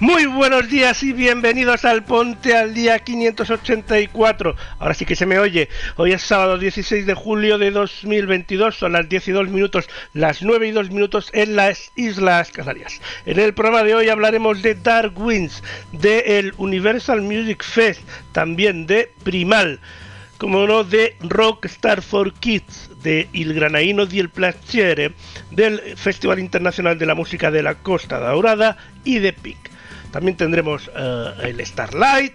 Muy buenos días y bienvenidos al Ponte al Día 584. Ahora sí que se me oye. Hoy es sábado 16 de julio de 2022. Son las 10 y 2 minutos, las 9 y 2 minutos en las Islas Canarias. En el programa de hoy hablaremos de Dark Winds, de el Universal Music Fest, también de Primal como no, de Rockstar for Kids, de Il Granaino di El Placiere, del Festival Internacional de la Música de la Costa Daurada y de PIC. También tendremos eh, el Starlight,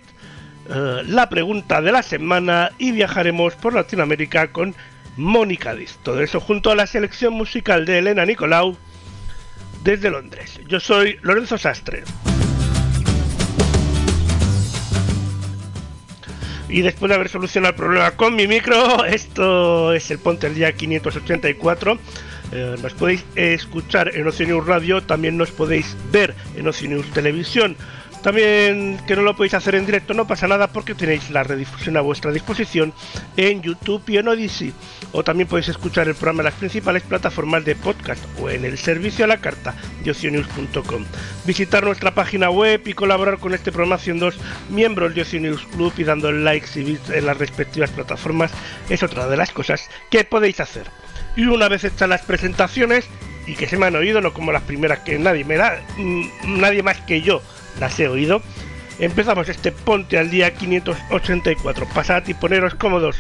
eh, la pregunta de la semana y viajaremos por Latinoamérica con Mónica Diz. Todo eso junto a la selección musical de Elena Nicolau desde Londres. Yo soy Lorenzo Sastre. Y después de haber solucionado el problema con mi micro, esto es el Ponte el Día 584. Eh, nos podéis escuchar en Ocio News Radio, también nos podéis ver en Ocio News Televisión. También que no lo podéis hacer en directo, no pasa nada porque tenéis la redifusión a vuestra disposición en YouTube y en Odyssey. O también podéis escuchar el programa en las principales plataformas de podcast o en el servicio a la carta de ocionews.com. Visitar nuestra página web y colaborar con este programa siendo miembros de Ocionews Club y dando likes y bits en las respectivas plataformas es otra de las cosas que podéis hacer. Y una vez hechas las presentaciones, y que se me han oído, no como las primeras que nadie me da, mm, nadie más que yo las he oído. Empezamos este Ponte al día 584. Pasad y poneros cómodos.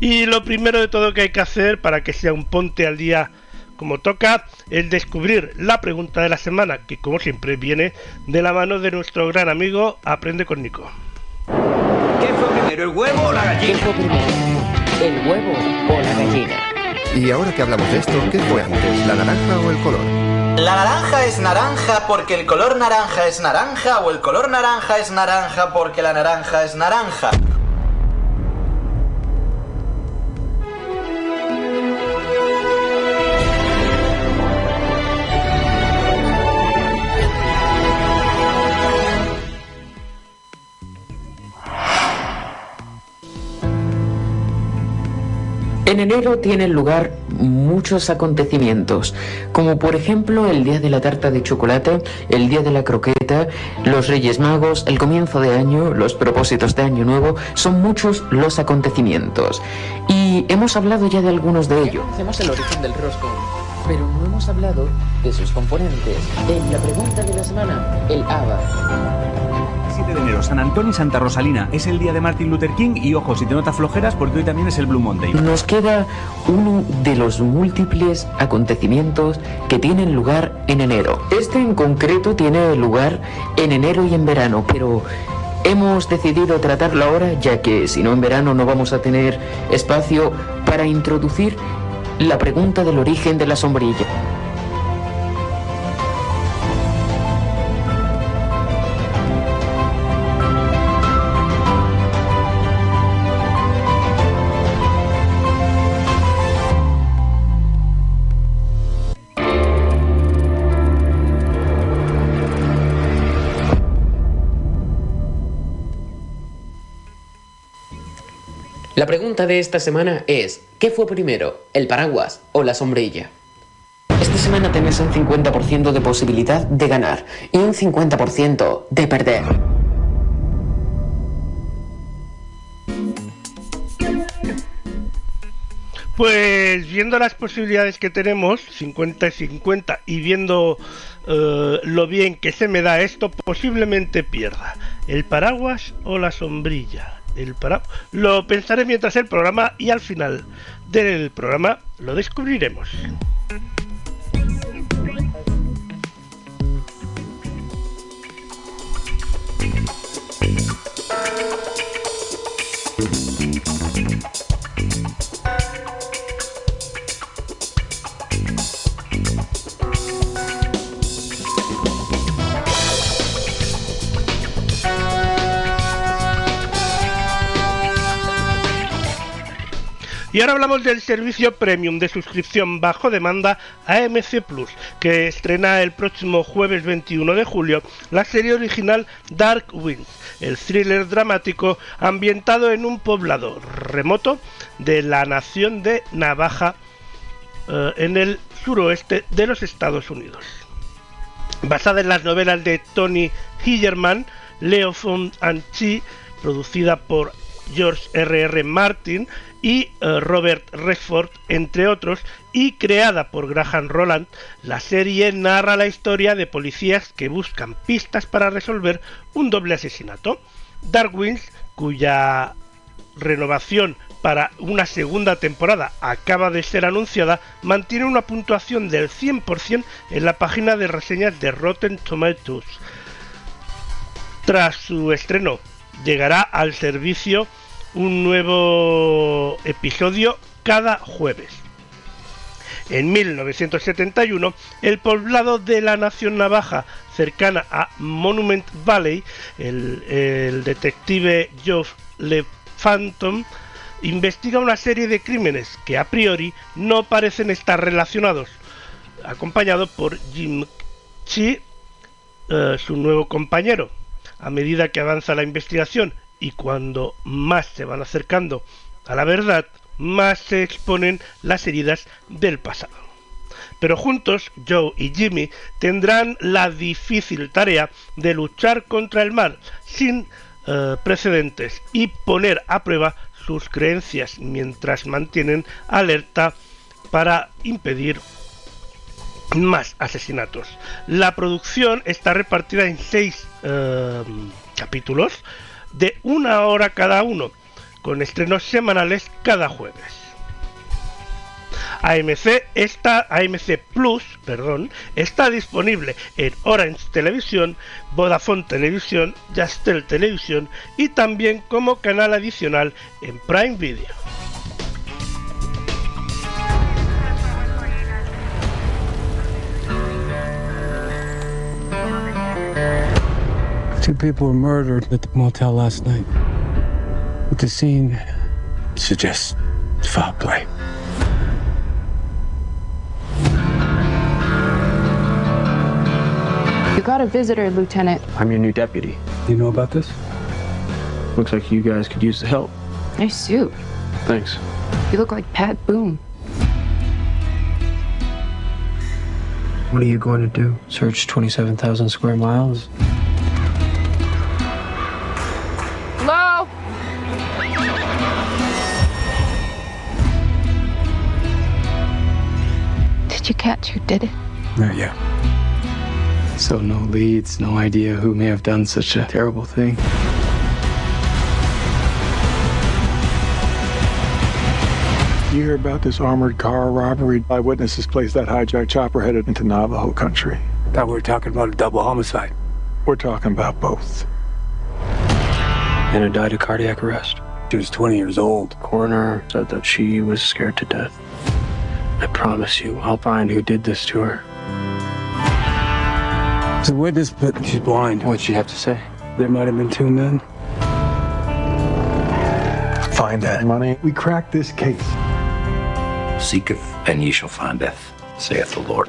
Y lo primero de todo que hay que hacer para que sea un ponte al día como toca es descubrir la pregunta de la semana, que como siempre viene de la mano de nuestro gran amigo Aprende con Nico. ¿Qué fue primero, el huevo o la ¿Qué gallina? fue primero? ¿El huevo o la gallina? Y ahora que hablamos de esto, ¿qué fue antes, la naranja o el color? ¿La naranja es naranja porque el color naranja es naranja o el color naranja es naranja porque la naranja es naranja? En enero tienen lugar muchos acontecimientos, como por ejemplo el Día de la Tarta de Chocolate, el Día de la Croqueta, los Reyes Magos, el comienzo de año, los propósitos de Año Nuevo, son muchos los acontecimientos. Y hemos hablado ya de algunos de ellos. Hacemos el origen del roscón, pero no hemos hablado de sus componentes. En la pregunta de la semana, el ABA. 7 de enero, San Antonio y Santa Rosalina. Es el día de Martin Luther King y ojo, si te notas flojeras, porque hoy también es el Blue Monday. Nos queda uno de los múltiples acontecimientos que tienen lugar en enero. Este en concreto tiene lugar en enero y en verano, pero hemos decidido tratarlo ahora ya que si no en verano no vamos a tener espacio para introducir la pregunta del origen de la sombrilla. La pregunta de esta semana es, ¿qué fue primero, el paraguas o la sombrilla? Esta semana tenés un 50% de posibilidad de ganar y un 50% de perder. Pues viendo las posibilidades que tenemos, 50 y 50, y viendo eh, lo bien que se me da esto, posiblemente pierda. ¿El paraguas o la sombrilla? El para... Lo pensaré mientras el programa y al final del programa lo descubriremos. Y ahora hablamos del servicio premium de suscripción bajo demanda AMC Plus, que estrena el próximo jueves 21 de julio la serie original Dark Winds, el thriller dramático ambientado en un poblado remoto de la nación de Navaja eh, en el suroeste de los Estados Unidos. Basada en las novelas de Tony Hillerman, Leo von Anchi, producida por George R.R. R. Martin y eh, Robert Redford, entre otros, y creada por Graham Roland, la serie narra la historia de policías que buscan pistas para resolver un doble asesinato. Darwins, cuya renovación para una segunda temporada acaba de ser anunciada, mantiene una puntuación del 100% en la página de reseñas de Rotten Tomatoes. Tras su estreno, llegará al servicio un nuevo episodio cada jueves. En 1971, el poblado de la Nación Navaja, cercana a Monument Valley, el, detective Geoff Le Phantom investiga una serie de crímenes que a priori no parecen estar relacionados, acompañado por Jim Chi, eh, su nuevo compañero. A medida que avanza la investigación y cuando más se van acercando a la verdad, más se exponen las heridas del pasado. Pero juntos, Joe y Jimmy tendrán la difícil tarea de luchar contra el mal sin eh, precedentes y poner a prueba sus creencias mientras mantienen alerta para impedir más asesinatos. La producción está repartida en seis eh, capítulos de una hora cada uno, con estrenos semanales cada jueves. AMC, está, AMC Plus perdón, está disponible en Orange Televisión, Vodafone Televisión, Yastel Televisión y también como canal adicional en Prime Video. Two people were murdered at the motel last night. But the scene suggests foul play. You got a visitor, Lieutenant. I'm your new deputy. You know about this? Looks like you guys could use the help. Nice suit. Thanks. You look like Pat Boone. What are you going to do? Search 27,000 square miles? You catch who did it? Not yet. So, no leads, no idea who may have done such a terrible thing. You hear about this armored car robbery? Eyewitnesses placed that hijacked chopper headed into Navajo country. Thought we were talking about a double homicide. We're talking about both. Anna died of cardiac arrest. She was 20 years old. Coroner said that she was scared to death. I promise you, I'll find who did this to her. She's a witness, but she's blind. What'd she have to say? There might have been two men. Find that money. We cracked this case. Seeketh, and ye shall findeth, saith the Lord.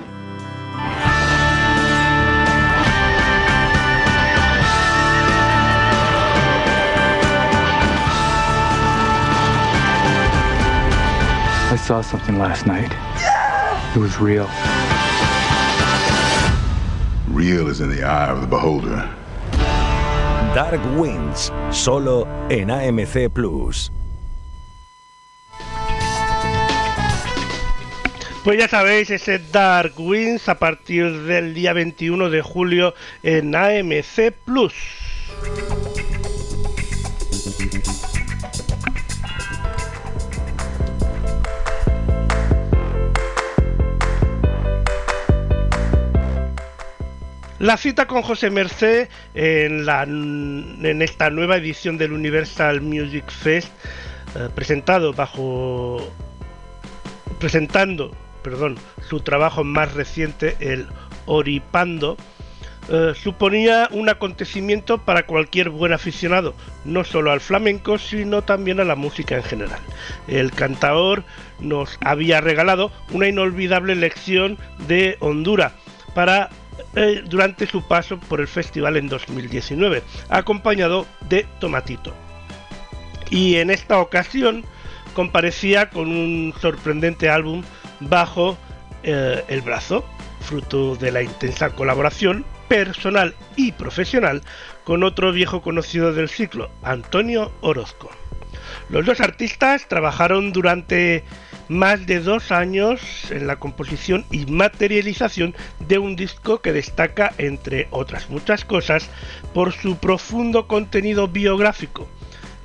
I saw something last night. It was real. Real is in the eye of the beholder. Dark Winds, solo en AMC Plus. Pues ya sabéis, ese Dark Winds a partir del día 21 de julio en AMC Plus. La cita con José la, en esta nueva edición del Universal Music Fest, eh, presentado bajo presentando, perdón, su trabajo más reciente, el Oripando, eh, suponía un acontecimiento para cualquier buen aficionado, no solo al flamenco, sino también a la música en general. El cantaor nos había regalado una inolvidable lección de Honduras para eh, durante su paso por el festival en 2019, acompañado de Tomatito. Y en esta ocasión comparecía con un sorprendente álbum bajo eh, el brazo, fruto de la intensa colaboración personal y profesional con otro viejo conocido del ciclo, Antonio Orozco. Los dos artistas trabajaron durante más de dos años en la composición y materialización de un disco que destaca, entre otras muchas cosas, por su profundo contenido biográfico.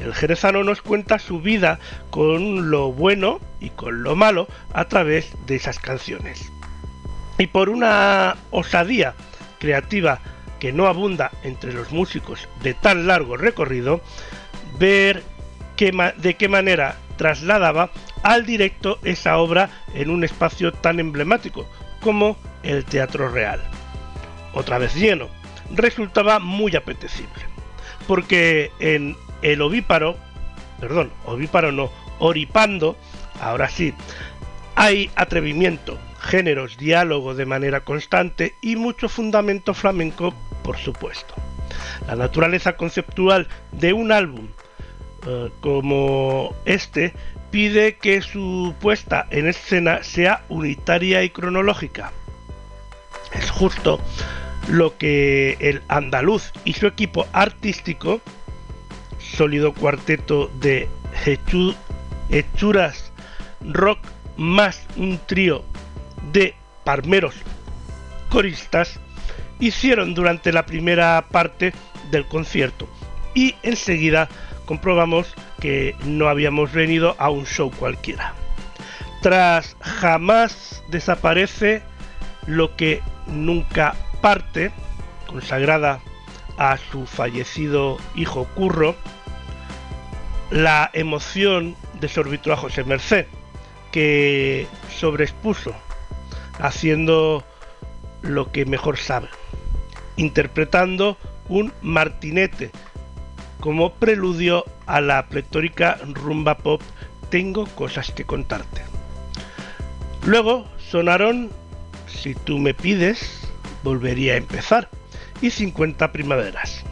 El jerezano nos cuenta su vida con lo bueno y con lo malo a través de esas canciones. Y por una osadía creativa que no abunda entre los músicos de tan largo recorrido, ver de qué manera trasladaba al directo esa obra en un espacio tan emblemático como el Teatro Real. Otra vez lleno, resultaba muy apetecible, porque en el ovíparo, perdón, ovíparo no, oripando, ahora sí, hay atrevimiento, géneros, diálogo de manera constante y mucho fundamento flamenco, por supuesto. La naturaleza conceptual de un álbum eh, como este pide que su puesta en escena sea unitaria y cronológica. Es justo lo que el andaluz y su equipo artístico, sólido cuarteto de hechuras rock más un trío de parmeros coristas, hicieron durante la primera parte del concierto y enseguida comprobamos que no habíamos venido a un show cualquiera. Tras jamás desaparece lo que nunca parte, consagrada a su fallecido hijo Curro, la emoción desorbitó a José Merced, que sobreexpuso, haciendo lo que mejor sabe, interpretando un martinete como preludio a la pletórica rumba pop Tengo cosas que contarte. Luego sonaron Si tú me pides, volvería a empezar y 50 primaveras.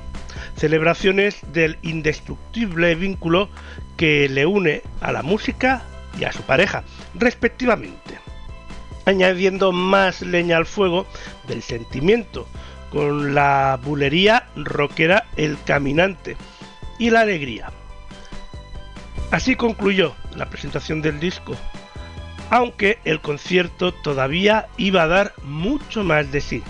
Celebraciones del indestructible vínculo que le une a la música y a su pareja, respectivamente, añadiendo más leña al fuego del sentimiento, con la bulería rockera El Caminante y la alegría. Así concluyó la presentación del disco, aunque el concierto todavía iba a dar mucho más de sí.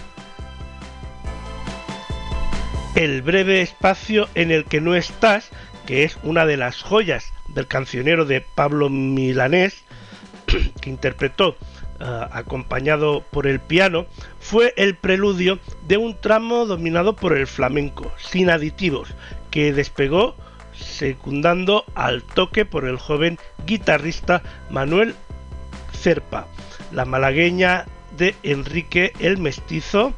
El breve espacio en el que no estás, que es una de las joyas del cancionero de Pablo Milanés, que interpretó acompañado por el piano, fue el preludio de un tramo dominado por el flamenco, sin aditivos, que despegó secundando al toque por el joven guitarrista Manuel Cerpa, la malagueña de Enrique el Mestizo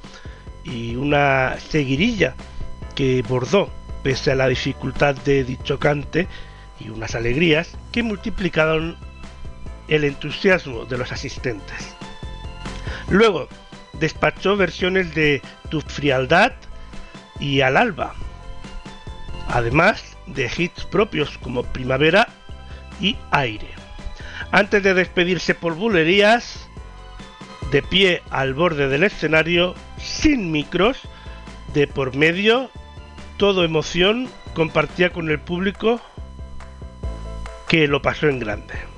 y una seguirilla que bordó, pese a la dificultad de dicho cante y unas alegrías que multiplicaron el entusiasmo de los asistentes. Luego despachó versiones de Tu frialdad y Al alba, además de hits propios como Primavera y Aire. Antes de despedirse por bulerías, de pie al borde del escenario, sin micros, de por medio, todo emoción, compartía con el público que lo pasó en grande.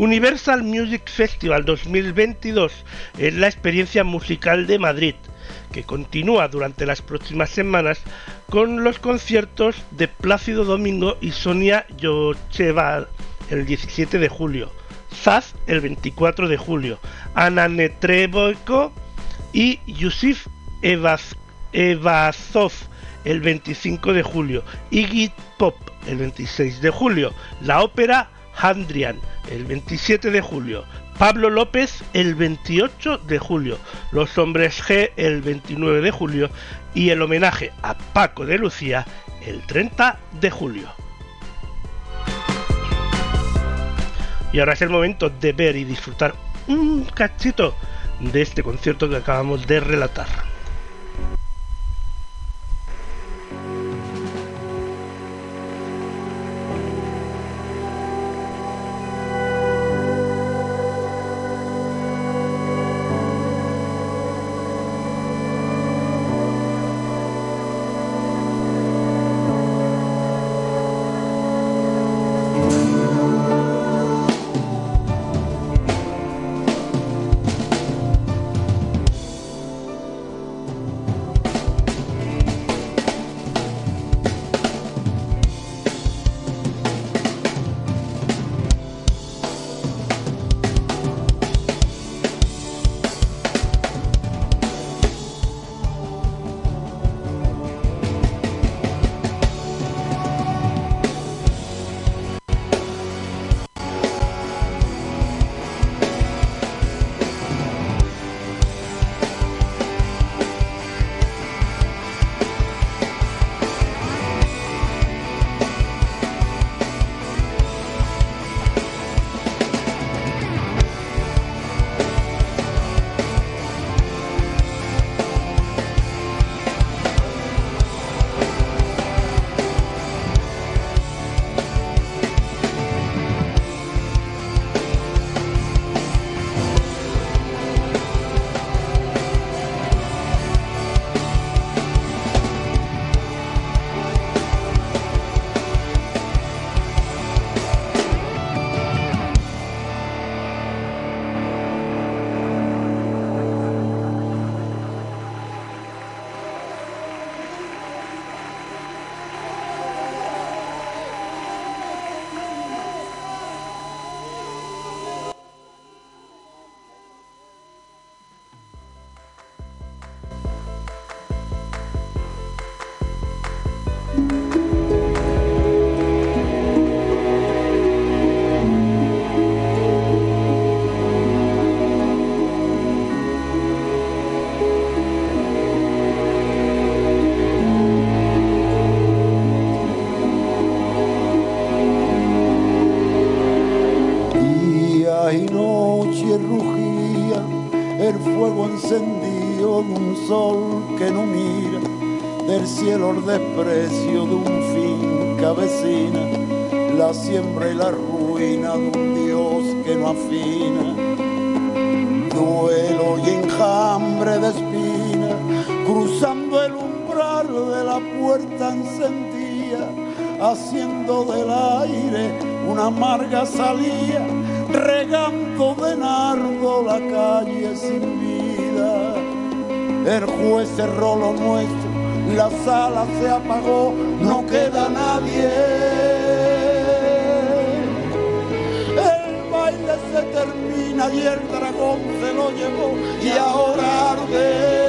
Universal Music Festival 2022 es la experiencia musical de Madrid, que continúa durante las próximas semanas con los conciertos de Plácido Domingo y Sonia Yocheval el 17 de julio, Zaz el 24 de julio, Ana Netreboiko y Yusif Evazov el 25 de julio, Iggy Pop el 26 de julio, la ópera Handrian el 27 de julio, Pablo López el 28 de julio, Los Hombres G el 29 de julio y el homenaje a Paco de Lucía el 30 de julio. Y ahora es el momento de ver y disfrutar un cachito de este concierto que acabamos de relatar. Cielo el desprecio de un fin que avecina, la siembra y la ruina de un Dios que no afina. Duelo y enjambre de espina, cruzando el umbral de la puerta encendida, haciendo del aire una amarga salida, regando de nardo la calle sin vida. El juez cerró lo nuestro, la sala se apagó, no queda nadie. El baile se termina y el dragón se lo llevó y ahora arde.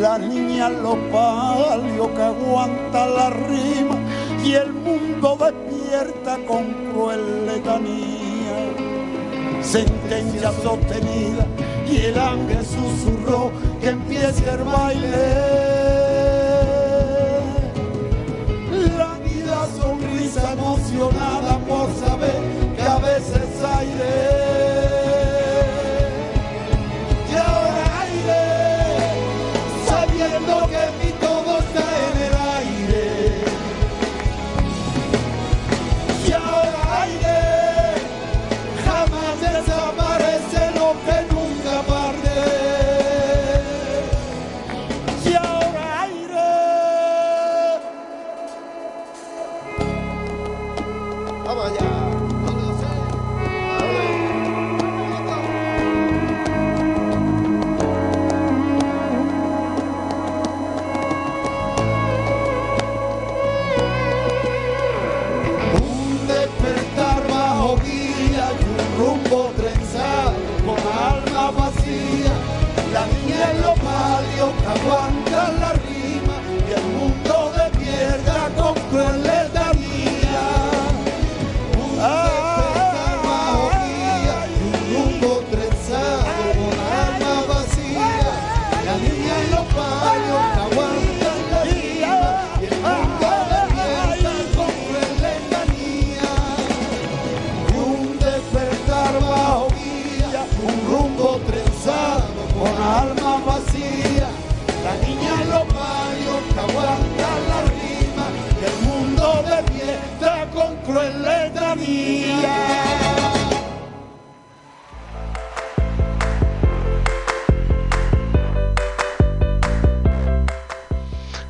La niña en los palios que aguanta la rima y el mundo despierta con cruel letanía. Sentencia sostenida y el ángel susurró que empiece el baile. La vida sonrisa emocionada por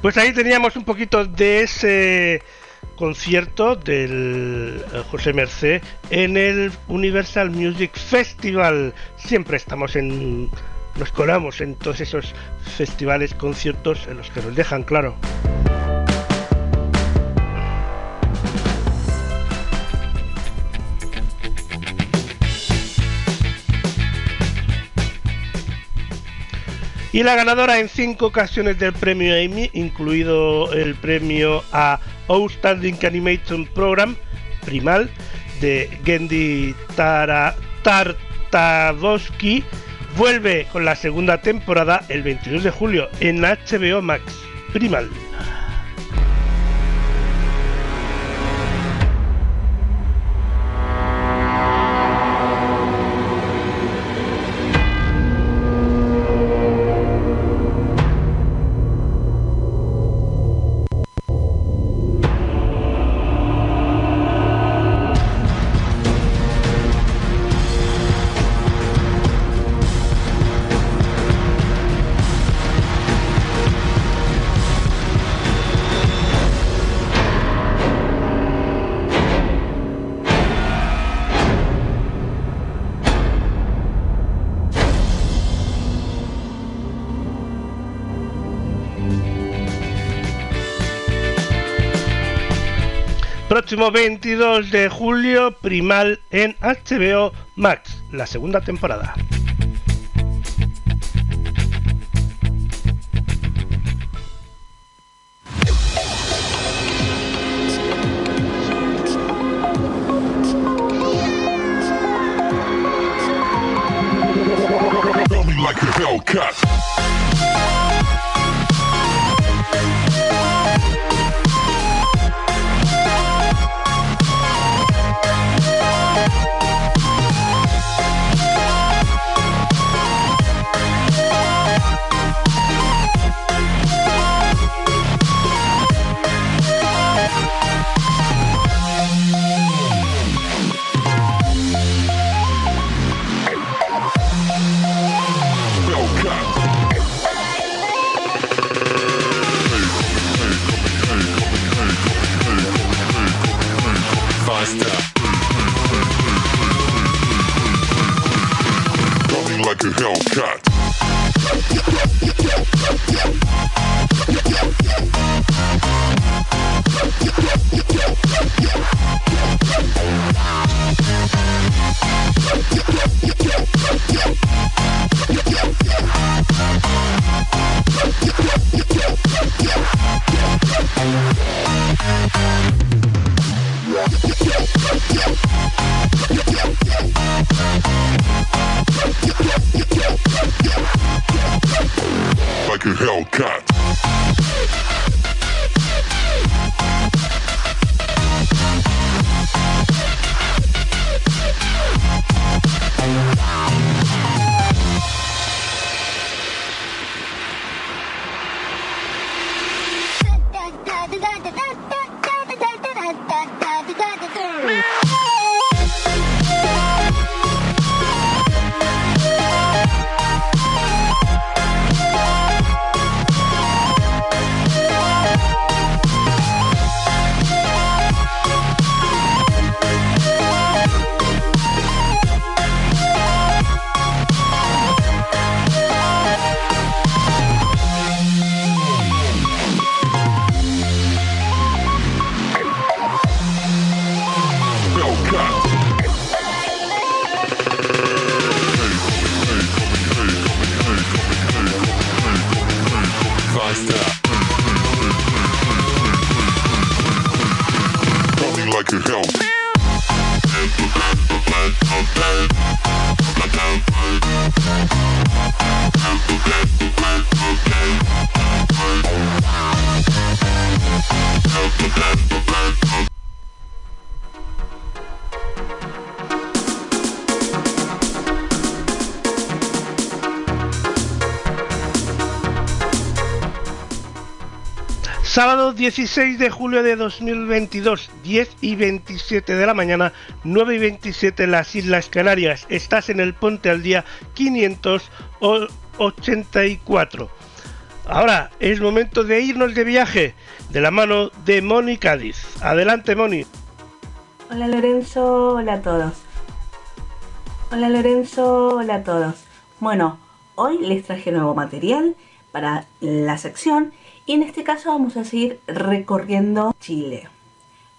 Pues ahí teníamos un poquito de ese concierto del eh, José Mercé en el Universal Music Festival. Siempre estamos en. Nos colamos en todos esos festivales, conciertos en los que nos dejan claro. Y la ganadora en cinco ocasiones del premio Emmy, incluido el premio a Outstanding Animation Program, Primal, de Gendy Tartakovsky, vuelve con la segunda temporada el 22 de julio en HBO Max. Primal. Próximo 22 de julio, Primal en HBO Max, la segunda temporada. Coming like a Hellcat. Sábado 16 de julio de 2022, 10 y 27 de la mañana, 9 y 27 en las Islas Canarias. Estás en el Ponte al Día 584. Ahora es momento de irnos de viaje de la mano de Moni Cádiz. Adelante, Moni. Hola Lorenzo, hola a todos. Hola Lorenzo, hola a todos. Bueno, hoy les traje nuevo material para la sección y en este caso vamos a seguir recorriendo Chile.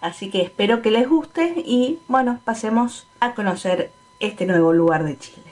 Así que espero que les guste y bueno, pasemos a conocer este nuevo lugar de Chile.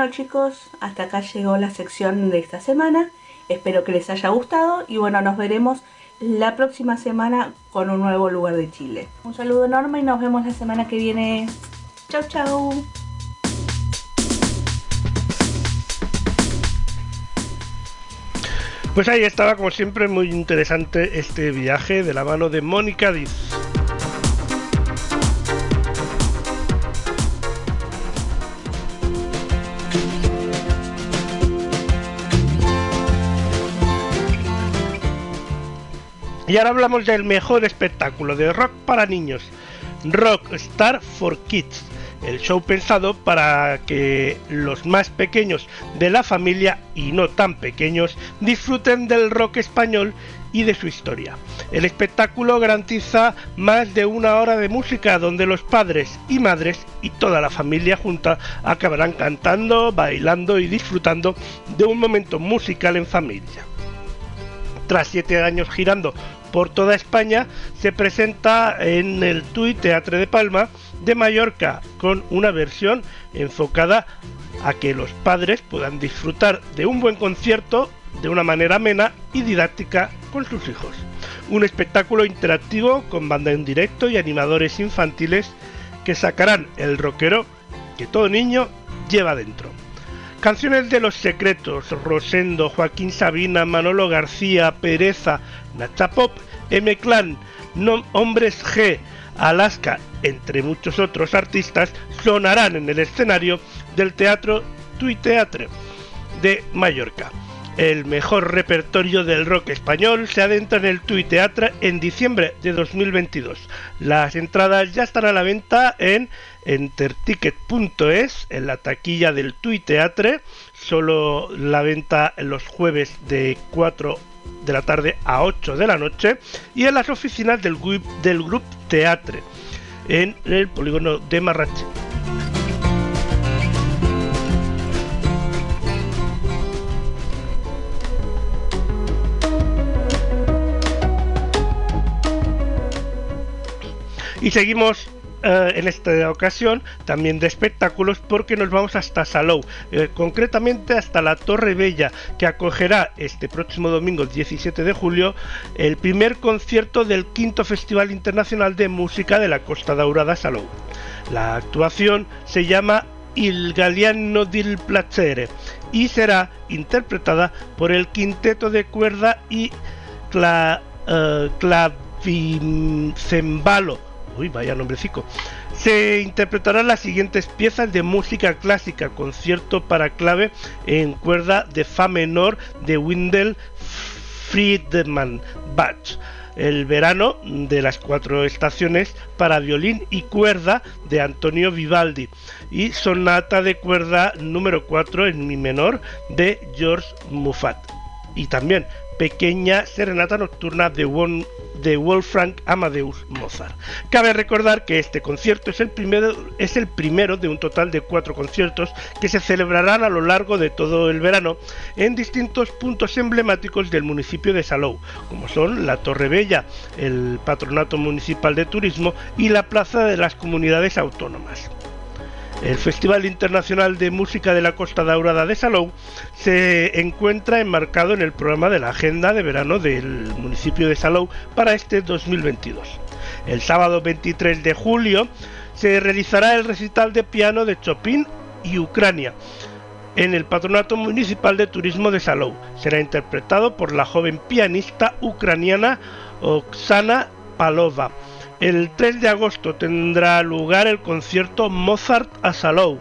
Bueno chicos, hasta acá llegó la sección de esta semana. Espero que les haya gustado y bueno, nos veremos la próxima semana con un nuevo lugar de Chile. Un saludo enorme y nos vemos la semana que viene. Chau chau. Pues ahí estaba, como siempre, muy interesante este viaje de la mano de Mónica Diz. Y ahora hablamos del mejor espectáculo de rock para niños, Rock Star for Kids, el show pensado para que los más pequeños de la familia y no tan pequeños disfruten del rock español y de su historia. El espectáculo garantiza más de una hora de música donde los padres y madres y toda la familia junta acabarán cantando, bailando y disfrutando de un momento musical en familia. Tras siete años girando por toda España, se presenta en el TUI Teatre de Palma de Mallorca con una versión enfocada a que los padres puedan disfrutar de un buen concierto de una manera amena y didáctica con sus hijos. Un espectáculo interactivo con banda en directo y animadores infantiles que sacarán el rockero que todo niño lleva dentro. Canciones de Los Secretos, Rosendo, Joaquín Sabina, Manolo García, Pereza, Nacha Pop, M-Clan, Hombres G, Alaska, entre muchos otros artistas, sonarán en el escenario del Teatro Tui Teatre de Mallorca. El mejor repertorio del rock español se adentra en el Tui Teatre en diciembre de 2022. Las entradas ya están a la venta en enterticket.es, en la taquilla del Tui Teatre, solo la venta los jueves de 4 de la tarde a 8 de la noche y en las oficinas del, del Group Teatre en el polígono de Marrache. Y seguimos eh, en esta ocasión también de espectáculos porque nos vamos hasta Salou, eh, concretamente hasta la Torre Bella, que acogerá este próximo domingo 17 de julio el primer concierto del quinto Festival Internacional de Música de la Costa Daurada Salou. La actuación se llama Il Galliano del Placere y será interpretada por el quinteto de cuerda y uh, clavicembalo uy, vaya nombrecico, se interpretarán las siguientes piezas de música clásica, concierto para clave en cuerda de fa menor de Windel Friedman Bach, el verano de las cuatro estaciones para violín y cuerda de Antonio Vivaldi. Y sonata de cuerda número 4 en mi menor de George Muffat. Y también pequeña serenata nocturna de, Wolfgang Amadeus Mozart. Cabe recordar que este concierto es el, primero, es el primero de un total de cuatro conciertos que se celebrarán a lo largo de todo el verano en distintos puntos emblemáticos del municipio de Salou, como son la Torre Bella, el Patronato Municipal de Turismo y la Plaza de las Comunidades Autónomas. El Festival Internacional de Música de la Costa Daurada de Salou se encuentra enmarcado en el programa de la agenda de verano del municipio de Salou para este 2022. El sábado 23 de julio se realizará el recital de piano de Chopin y Ucrania en el Patronato Municipal de Turismo de Salou. Será interpretado por la joven pianista ucraniana Oksana Palova el 3 de agosto tendrá lugar el concierto Mozart a Salou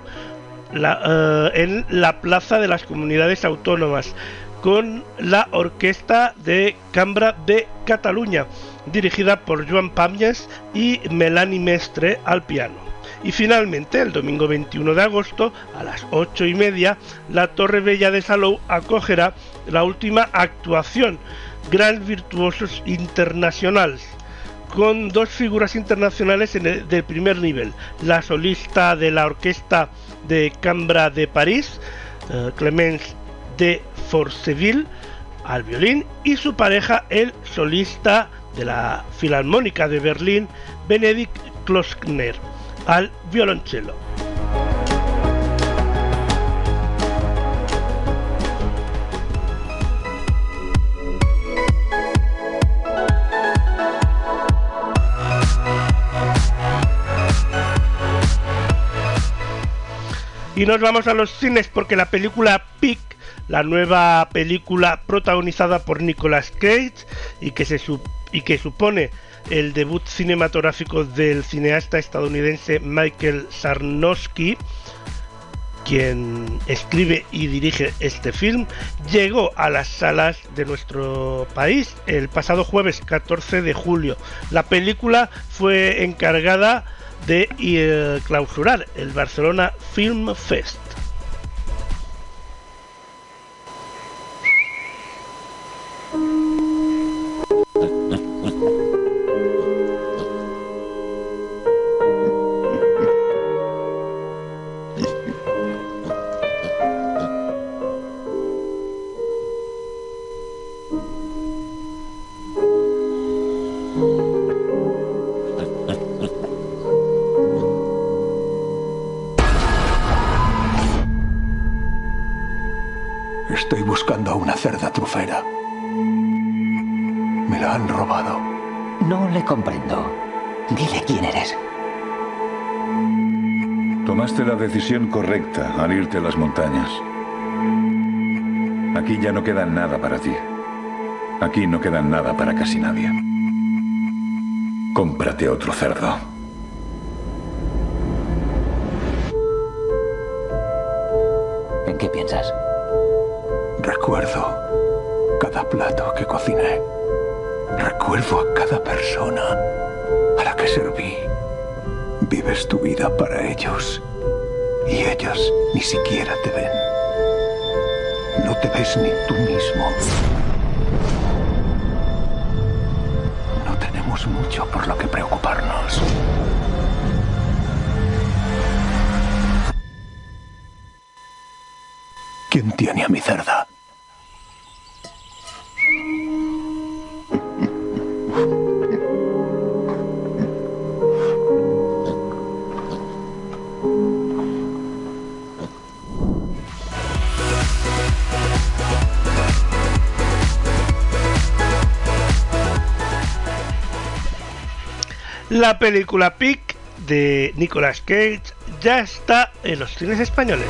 eh, en la Plaza de las Comunidades Autónomas con la Orquesta de Cambra de Cataluña, dirigida por Joan Pàmies y Melanie Mestre al piano. Y finalmente, el domingo 21 de agosto, a las 8 y media, la Torre Bella de Salou acogerá la última actuación, Gran Virtuosos Internacionales, con dos figuras internacionales del primer nivel, la solista de la Orquesta de Cambra de París, uh, Clemence de Forceville, al violín, y su pareja, el solista de la Filarmónica de Berlín, Benedikt Kloskner, al violonchelo. Y nos vamos a los cines porque la película Pick, la nueva película protagonizada por Nicolas Cage y que, se y que supone el debut cinematográfico del cineasta estadounidense Michael Sarnowski, quien escribe y dirige este film, llegó a las salas de nuestro país el pasado jueves 14 de julio. La película fue encargada de eh, clausurar el Barcelona Film Fest. La han robado. No le comprendo. Dile quién eres. Tomaste la decisión correcta al irte a las montañas. Aquí ya no queda nada para ti. Aquí no queda nada para casi nadie. Cómprate otro cerdo. ¿En qué piensas? Recuerdo cada plato que cociné. Recuerdo a cada persona a la que serví. Vives tu vida para ellos y ellos ni siquiera te ven. No te ves ni tú mismo. No tenemos mucho por lo que preocuparnos. ¿Quién tiene a mi cerda? La película Pick de Nicolas Cage ya está en los cines españoles.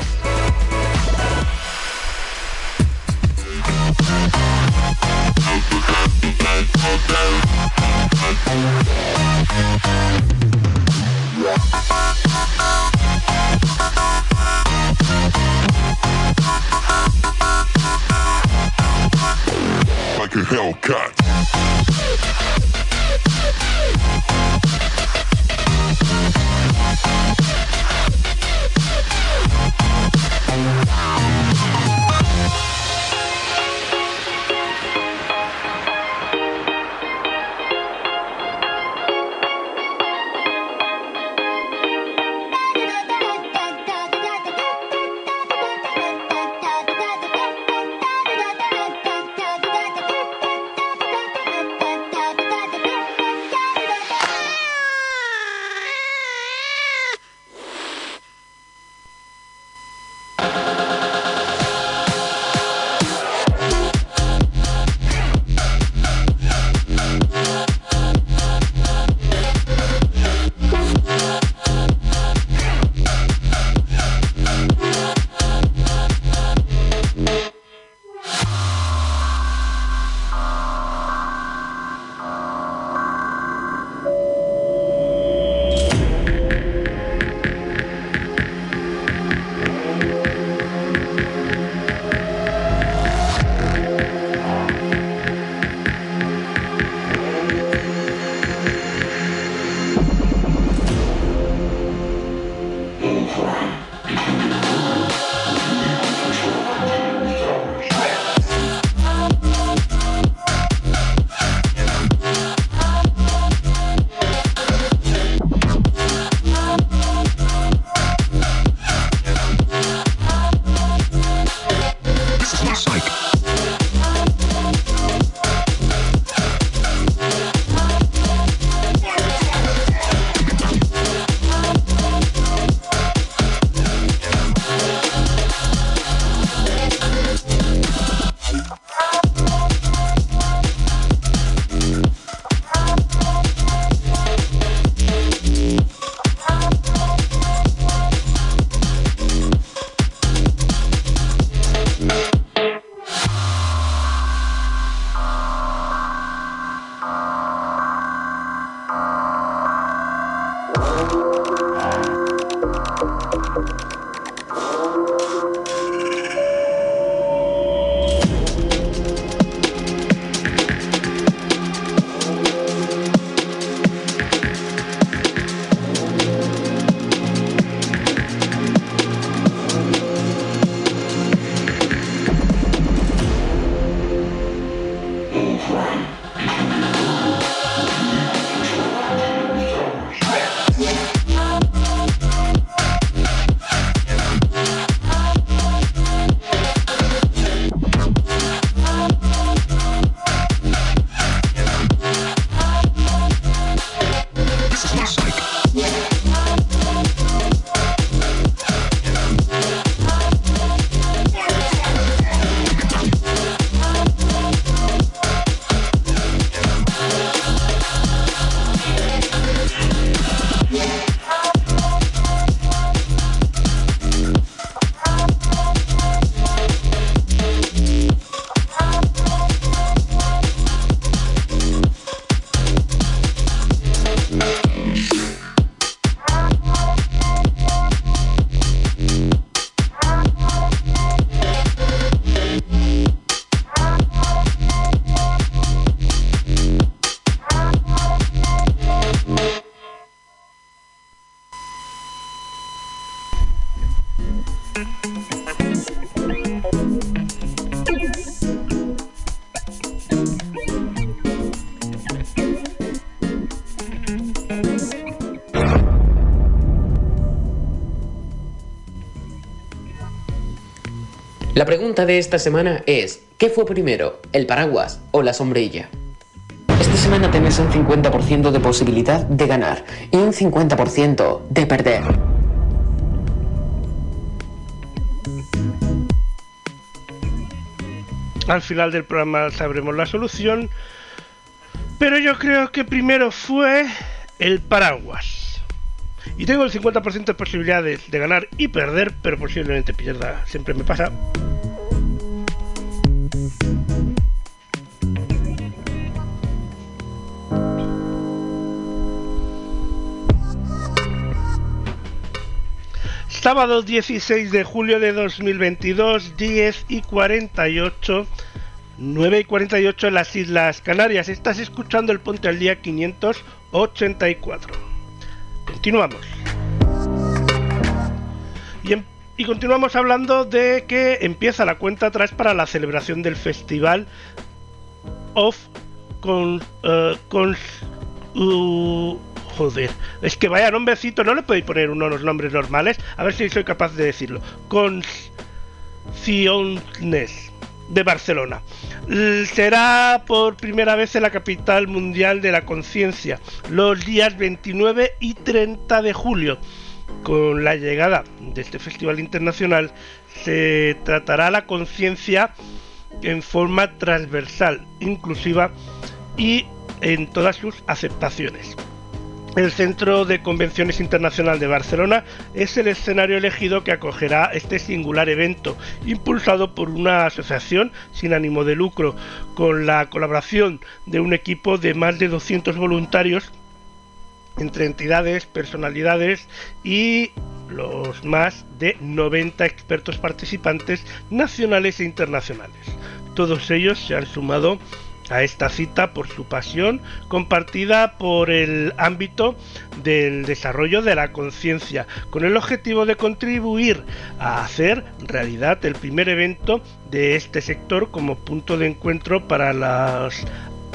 Pregunta de esta semana es, ¿qué fue primero, el paraguas o la sombrilla? Esta semana tenés un 50% de posibilidad de ganar y un 50% de perder. Al final del programa sabremos la solución, pero yo creo que primero fue el paraguas. Y tengo el 50% de posibilidades de ganar y perder, pero posiblemente pierda. Siempre me pasa. Sábado 16 de julio de 2022, 10 y 48, 9 y 48 en las Islas Canarias. Estás escuchando el Ponte al Día 584. Continuamos. Y, em- y continuamos hablando de que empieza la cuenta atrás para la celebración del Festival of con, eh, con joder, es que vaya nombrecito, no le podéis poner unos nombres normales, a ver si soy capaz de decirlo. Conciones de Barcelona. Será por primera vez en la capital mundial de la conciencia, los días 29 y 30 de julio. Con la llegada de este festival internacional se tratará la conciencia en forma transversal, inclusiva y en todas sus aceptaciones. El Centro de Convenciones Internacional de Barcelona es el escenario elegido que acogerá este singular evento, impulsado por una asociación sin ánimo de lucro, con la colaboración de un equipo de más de 200 voluntarios entre entidades, personalidades y los más de 90 expertos participantes nacionales e internacionales. Todos ellos se han sumado a esta cita por su pasión compartida por el ámbito del desarrollo de la conciencia, con el objetivo de contribuir a hacer realidad el primer evento de este sector como punto de encuentro para los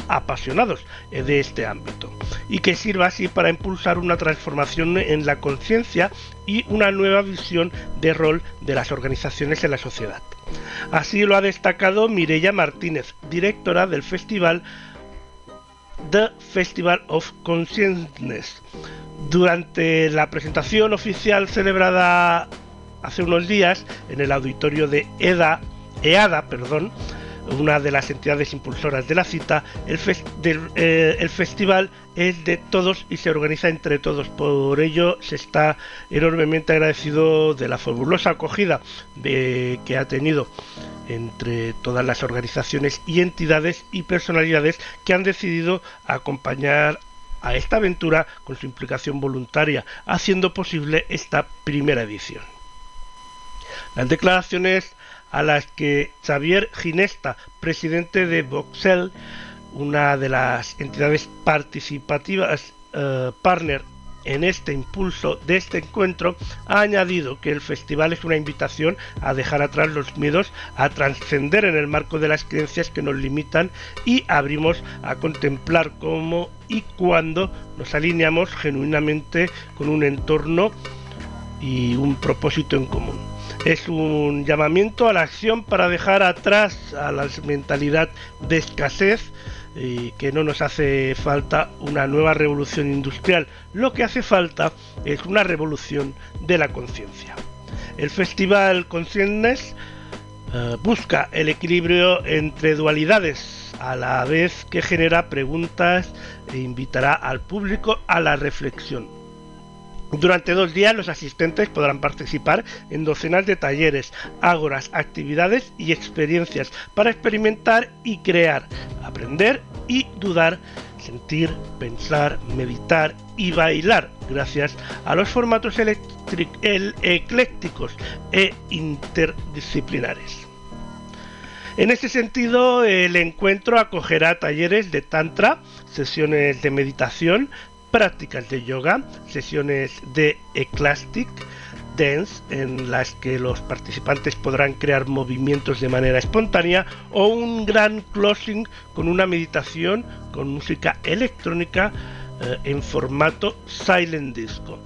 apasionados de este ámbito y que sirva así para impulsar una transformación en la conciencia y una nueva visión de rol de las organizaciones en la sociedad. Así lo ha destacado Mireia Martínez, directora del festival The Festival of Consciousness. Durante la presentación oficial celebrada hace unos días en el auditorio de EDA, EADA, perdón, una de las entidades impulsoras de la cita, el, eh, el festival es de todos y se organiza entre todos. Por ello se está enormemente agradecido de la fabulosa acogida que ha tenido entre todas las organizaciones y entidades y personalidades que han decidido acompañar a esta aventura con su implicación voluntaria, haciendo posible esta primera edición. Las declaraciones a las que Xavier Ginesta, presidente de Voxel, una de las entidades participativas eh, partner en este impulso de este encuentro, ha añadido que el festival es una invitación a dejar atrás los miedos, a trascender en el marco de las creencias que nos limitan y abrimos a contemplar cómo y cuándo nos alineamos genuinamente con un entorno y un propósito en común. Es un llamamiento a la acción para dejar atrás a la mentalidad de escasez, y que no nos hace falta una nueva revolución industrial, lo que hace falta es una revolución de la conciencia. El Festival Conscientness eh, busca el equilibrio entre dualidades, a la vez que genera preguntas e invitará al público a la reflexión. Durante dos días los asistentes podrán participar en docenas de talleres, ágoras, actividades y experiencias para experimentar y crear, aprender y dudar, sentir, pensar, meditar y bailar gracias a los formatos eclécticos e interdisciplinares. En ese sentido, el encuentro acogerá talleres de tantra, sesiones de meditación, prácticas de yoga, sesiones de eclastic dance en las que los participantes podrán crear movimientos de manera espontánea o un gran closing con una meditación con música electrónica eh, en formato silent disco.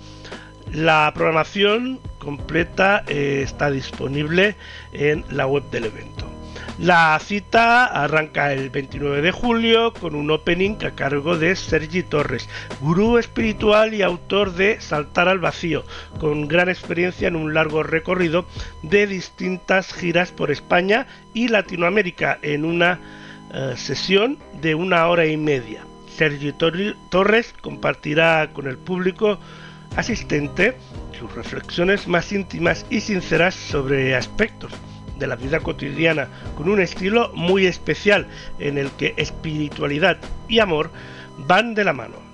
La programación completa eh, está disponible en la web del evento. La cita arranca el 29 de julio con un opening a cargo de Sergi Torres, gurú espiritual y autor de Saltar al Vacío, con gran experiencia en un largo recorrido de distintas giras por España y Latinoamérica en una eh, sesión de una hora y media. Sergi Torres compartirá con el público asistente sus reflexiones más íntimas y sinceras sobre aspectos de la vida cotidiana, con un estilo muy especial en el que espiritualidad y amor van de la mano.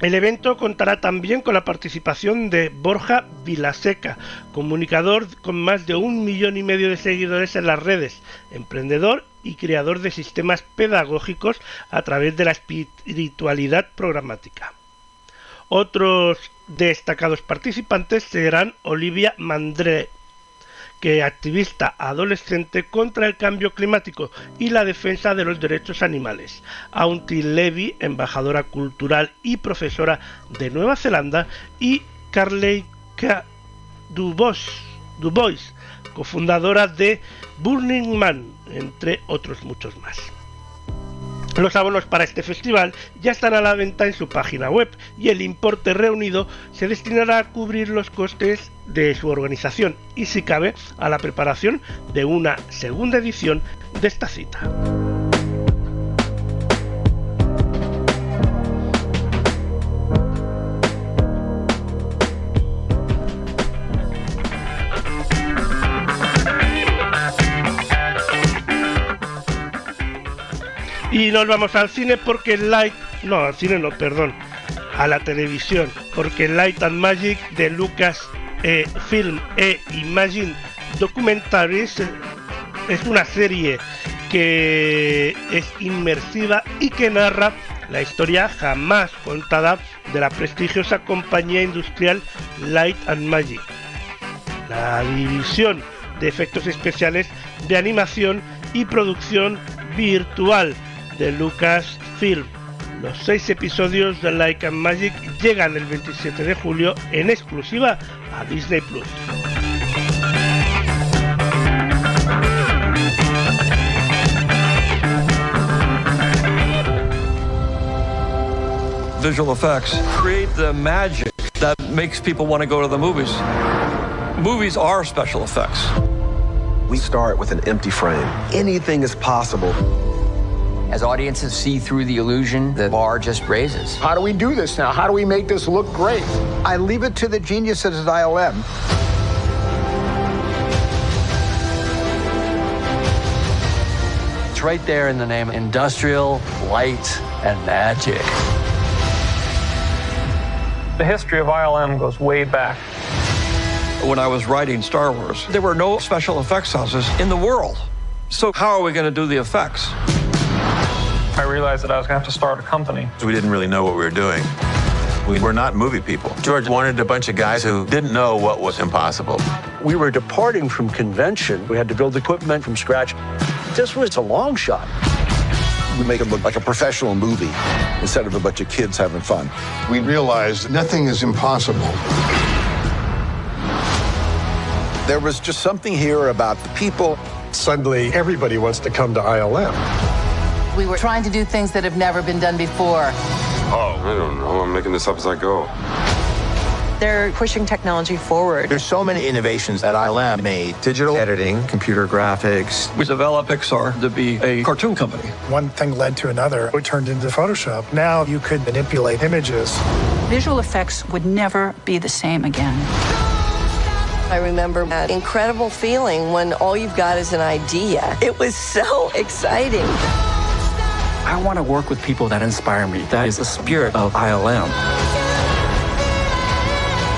El evento contará también con la participación de Borja Vilaseca, comunicador con más de un millón y medio de seguidores en las redes, emprendedor y creador de sistemas pedagógicos a través de la espiritualidad programática. Otros destacados participantes serán Olivia Mandré, que activista adolescente contra el cambio climático y la defensa de los derechos animales. Auntie Levy, embajadora cultural y profesora de Nueva Zelanda, y Carly K. Dubois, Dubois, cofundadora de Burning Man, entre otros muchos más. Los abonos para este festival ya están a la venta en su página web y el importe reunido se destinará a cubrir los costes de su organización y si cabe a la preparación de una segunda edición de esta cita. Y nos vamos al cine porque Light. No, al cine no, perdón. A la televisión. Porque Light and Magic de Lucas eh, Film e Imagine Documentaries es una serie que es inmersiva y que narra la historia jamás contada de la prestigiosa compañía industrial Light and Magic. La división de efectos especiales de animación y producción virtual de Lucasfilm. Los seis episodios de Like and Magic llegan el 27 de julio en exclusiva a Disney Plus. Visual effects create the magic that makes people want to go to the movies. Movies are special effects. We start with an empty frame. Anything is possible. As audiences see through the illusion, the bar just raises. How do we do this now? How do we make this look great? I leave it to the geniuses at ILM. It's right there in the name industrial, light, and magic. The history of ILM goes way back. When I was writing Star Wars, there were no special effects houses in the world. So, how are we going to do the effects? I realized that I was going to have to start a company. We didn't really know what we were doing. We were not movie people. George wanted a bunch of guys who didn't know what was impossible. We were departing from convention. We had to build equipment from scratch. This was a long shot. We make it look like a professional movie instead of a bunch of kids having fun. We realized nothing is impossible. There was just something here about the people. Suddenly, everybody wants to come to ILM. We were trying to do things that have never been done before. Oh, I don't know. I'm making this up as I go. They're pushing technology forward. There's so many innovations that ILM made. Digital editing, computer graphics. We developed Pixar to be a cartoon company. One thing led to another. It turned into Photoshop. Now you could manipulate images. Visual effects would never be the same again. I remember that incredible feeling when all you've got is an idea. It was so exciting. I want to work with people that inspire me. That is the spirit of ILM.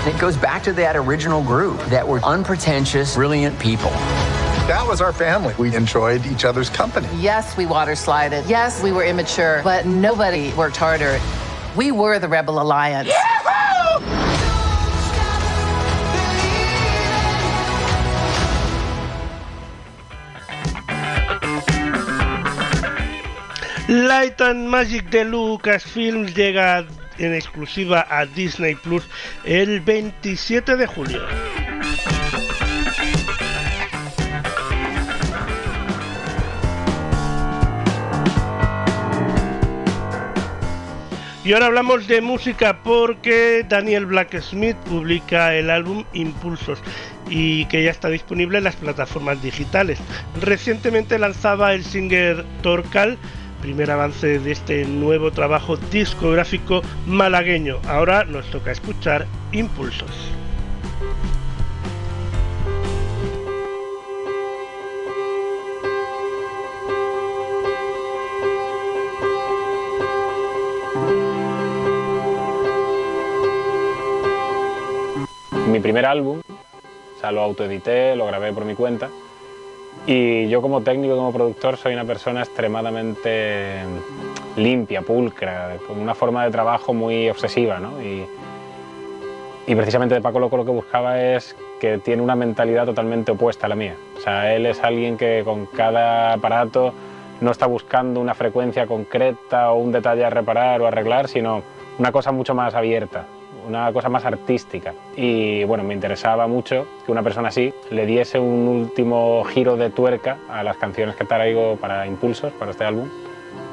It goes back to that original group that were unpretentious, brilliant people. That was our family. We enjoyed each other's company. Yes, we water slided. Yes, we were immature, but nobody worked harder. We were the Rebel Alliance. Light and Magic de Lucasfilm llega en exclusiva a Disney Plus el 27 de julio. Y ahora hablamos de música porque Daniel Blacksmith publica el álbum Impulsos y que ya está disponible en las plataformas digitales. Recientemente lanzaba el singer Torcal, primer avance de este nuevo trabajo discográfico malagueño. Ahora nos toca escuchar Impulsos. mi primer álbum, o lo autoedité, lo grabé por mi cuenta. Y yo como técnico, como productor, soy una persona extremadamente limpia, pulcra, con una forma de trabajo muy obsesiva. ¿no? Y, y precisamente de Paco Loco lo que buscaba es que tiene una mentalidad totalmente opuesta a la mía. O sea, él es alguien que con cada aparato no está buscando una frecuencia concreta o un detalle a reparar o arreglar, sino una cosa mucho más abierta, una cosa más artística. Y bueno, me interesaba mucho que una persona así le diese un último giro de tuerca a las canciones que traigo para Impulsos, para este álbum,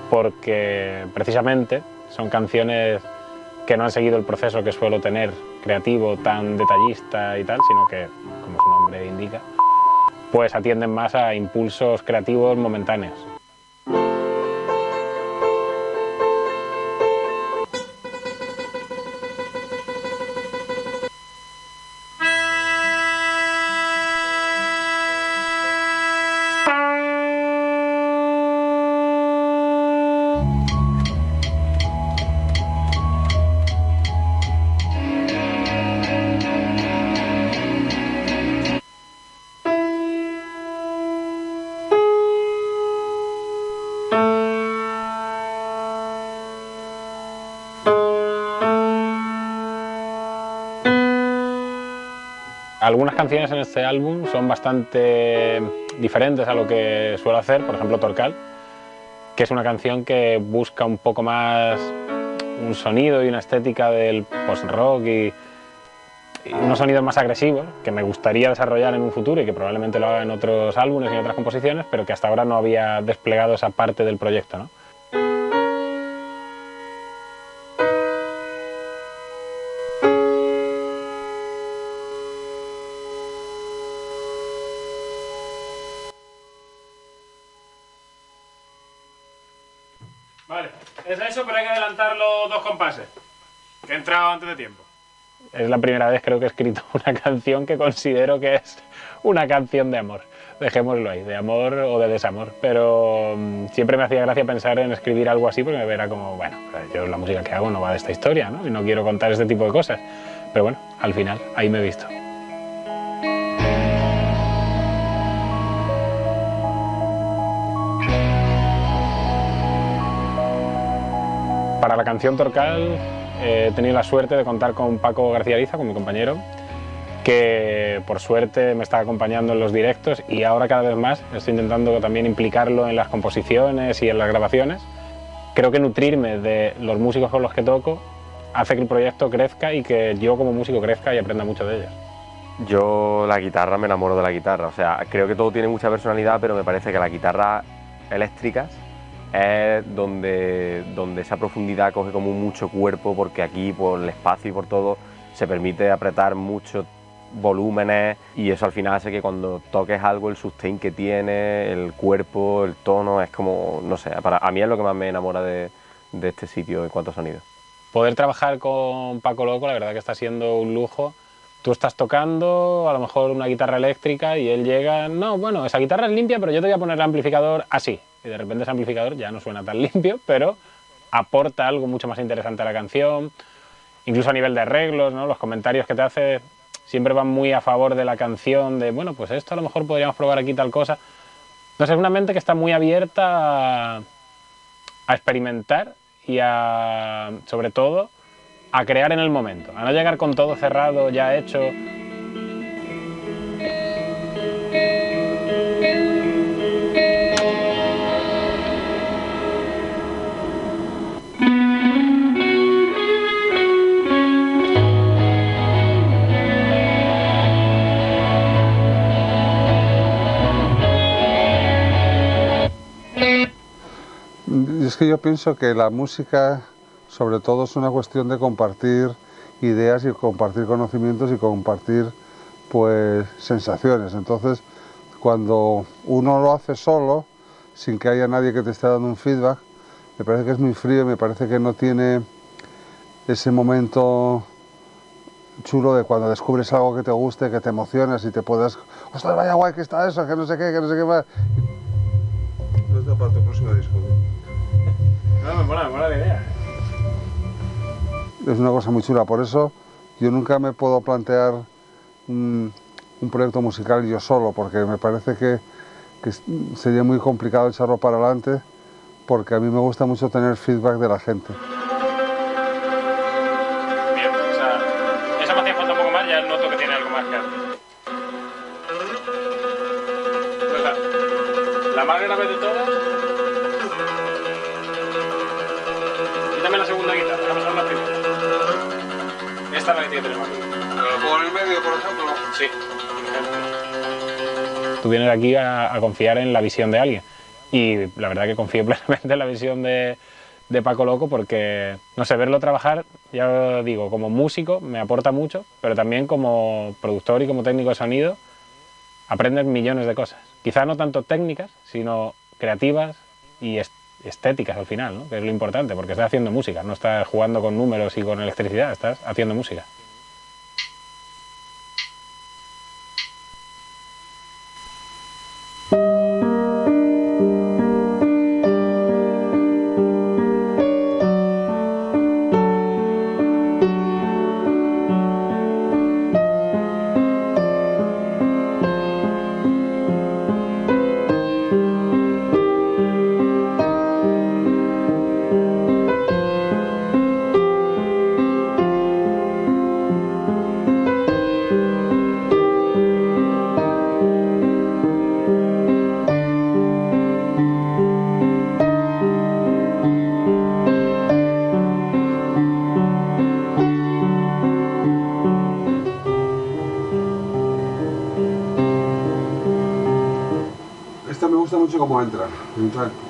porque precisamente son canciones que no han seguido el proceso que suelo tener creativo, tan detallista y tal, sino que, como su nombre indica, pues atienden más a impulsos creativos momentáneos. Algunas canciones en este álbum son bastante diferentes a lo que suelo hacer, por ejemplo Torcal, que es una canción que busca un poco más un sonido y una estética del post-rock y, unos sonidos más agresivos que me gustaría desarrollar en un futuro y que probablemente lo haga en otros álbumes y en otras composiciones, pero que hasta ahora no había desplegado esa parte del proyecto. ¿no? Entrado antes de tiempo. Es la primera vez creo que he escrito una canción que considero que es una canción de amor. Dejémoslo ahí, de amor o de desamor. Pero um, siempre me hacía gracia pensar en escribir algo así porque me verá como, bueno, yo la música que hago no va de esta historia, ¿no? Y no quiero contar este tipo de cosas. Pero bueno, al final, ahí me he visto. Para la canción Torcal he tenido la suerte de contar con Paco García Ariza, con mi compañero, que por suerte me está acompañando en los directos y ahora cada vez más estoy intentando también implicarlo en las composiciones y en las grabaciones. Creo que nutrirme de los músicos con los que toco hace que el proyecto crezca y que yo como músico crezca y aprenda mucho de ellos. Yo la guitarra me enamoro de la guitarra, o sea, creo que todo tiene mucha personalidad, pero me parece que la guitarra eléctrica es donde, donde esa profundidad coge como mucho cuerpo, porque aquí por el espacio y por todo se permite apretar muchos volúmenes y eso al final hace que cuando toques algo el sustain que tiene, el cuerpo, el tono, es como, no sé, para, a mí es lo que más me enamora de, de este sitio en cuanto a sonido. Poder trabajar con Paco Loco, la verdad que está siendo un lujo. Tú estás tocando a lo mejor una guitarra eléctrica y él llega, no, bueno, esa guitarra es limpia, pero yo te voy a poner el amplificador así. Y de repente ese amplificador ya no suena tan limpio, pero aporta algo mucho más interesante a la canción. Incluso a nivel de arreglos, ¿no? los comentarios que te hace siempre van muy a favor de la canción, de, bueno, pues esto a lo mejor podríamos probar aquí tal cosa. No sé, es una mente que está muy abierta a, a experimentar y a, sobre todo, a crear en el momento, a no llegar con todo cerrado, ya hecho. Es que yo pienso que la música, sobre todo, es una cuestión de compartir ideas y compartir conocimientos y compartir pues sensaciones. Entonces, cuando uno lo hace solo, sin que haya nadie que te esté dando un feedback, me parece que es muy frío, me parece que no tiene ese momento chulo de cuando descubres algo que te guste, que te emocionas y te puedas, ostras, vaya guay que está eso, que no sé qué, que no sé qué más. No es disco. No, me mola, me mola la idea. Es una cosa muy chula, por eso yo nunca me puedo plantear un, un proyecto musical yo solo, porque me parece que, que sería muy complicado echarlo para adelante, porque a mí me gusta mucho tener feedback de la gente. Bien, o sea, esa me hacía falta un poco más, ya noto que tiene algo más que hacer. Pues la, la más grave de todas. Esta es la que tiene que tener más ¿Lo pongo en el medio, por ejemplo? Sí. Tú vienes aquí a, a, confiar en la visión de alguien. Y la verdad que confío plenamente en la visión de, de Paco Loco porque, no sé, verlo trabajar, ya digo, como músico me aporta mucho, pero también como productor y como técnico de sonido aprendes millones de cosas. Quizá no tanto técnicas, sino creativas y estéticas al final, ¿no? que es lo importante, porque estás haciendo música, no estás jugando con números y con electricidad, estás haciendo música.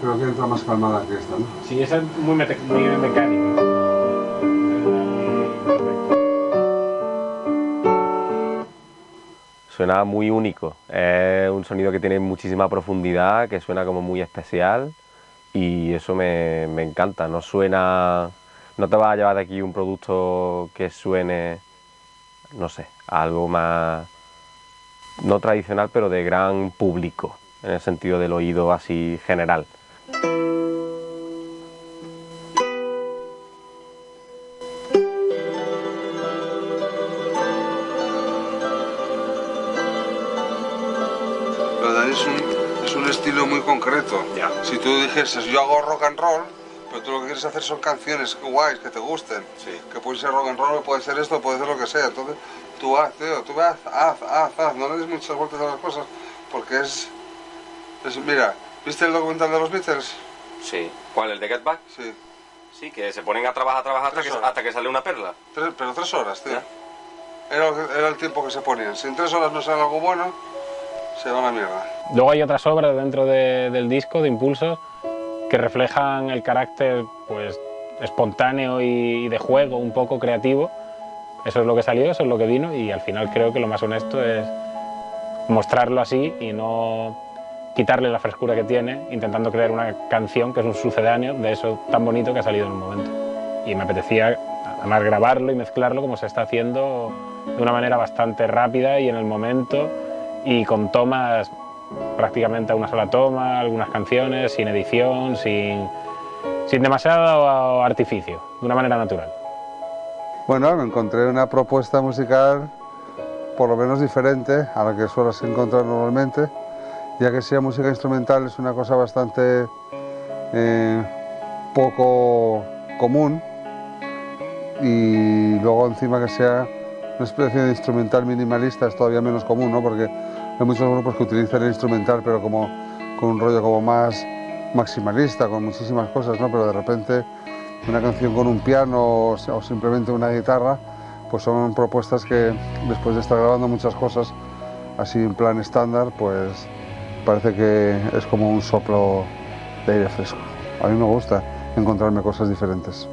Creo que entra más calmada que esta, ¿no? Sí, esa es muy, me muy mecánico. Suena muy único, es un sonido que tiene muchísima profundidad, que suena como muy especial y eso me, me encanta, no suena... No te vas a llevar de aquí un producto que suene, no sé, algo más, no tradicional, pero de gran público en el sentido del oído así general. Es un, es un, estilo muy concreto. Ya. Si tú dijeses, yo hago rock and roll, pero tú lo que quieres hacer son canciones guays, que te gusten. Sí. Que puede ser rock and roll, puede ser esto, puede ser lo que sea. Entonces, tú haz, tío, tú haz, haz, haz, haz. No le des muchas vueltas a las cosas, porque es... es mira, ¿viste el documental de los Beatles? Sí. ¿Cuál? ¿El de Get Back? Sí. Sí, que se ponen a trabajar, a trabajar hasta que, hasta que sale una perla. Tres- pero tres horas, tío. Era, era el tiempo que se ponían. Si en tres horas no sale algo bueno, se va a la mierda. Luego hay otras obras dentro de- del disco de impulsos que reflejan el carácter pues espontáneo y de juego, un poco creativo. Eso es lo que salió, eso es lo que vino y al final creo que lo más honesto es mostrarlo así y no quitarle la frescura que tiene, intentando crear una canción que es un sucedáneo de eso tan bonito que ha salido en un momento. Y me apetecía además grabarlo y mezclarlo como se está haciendo de una manera bastante rápida y en el momento y con tomas prácticamente a una sola toma, algunas canciones, sin edición, sin, sin demasiado artificio, de una manera natural. Bueno, me encontré una propuesta musical por lo menos diferente a la que sueles encontrar normalmente, ya que sea música instrumental es una cosa bastante eh, poco común y luego encima que sea una especie de instrumental minimalista es todavía menos común, ¿no? porque hay muchos grupos que utilizan el instrumental pero como con un rollo como más maximalista, con muchísimas cosas, ¿no? pero de repente una canción con un piano o, o simplemente una guitarra, pues son propuestas que después de estar grabando muchas cosas así en plan estándar, pues parece que es como un soplo de aire fresco. A mí me gusta encontrarme cosas diferentes.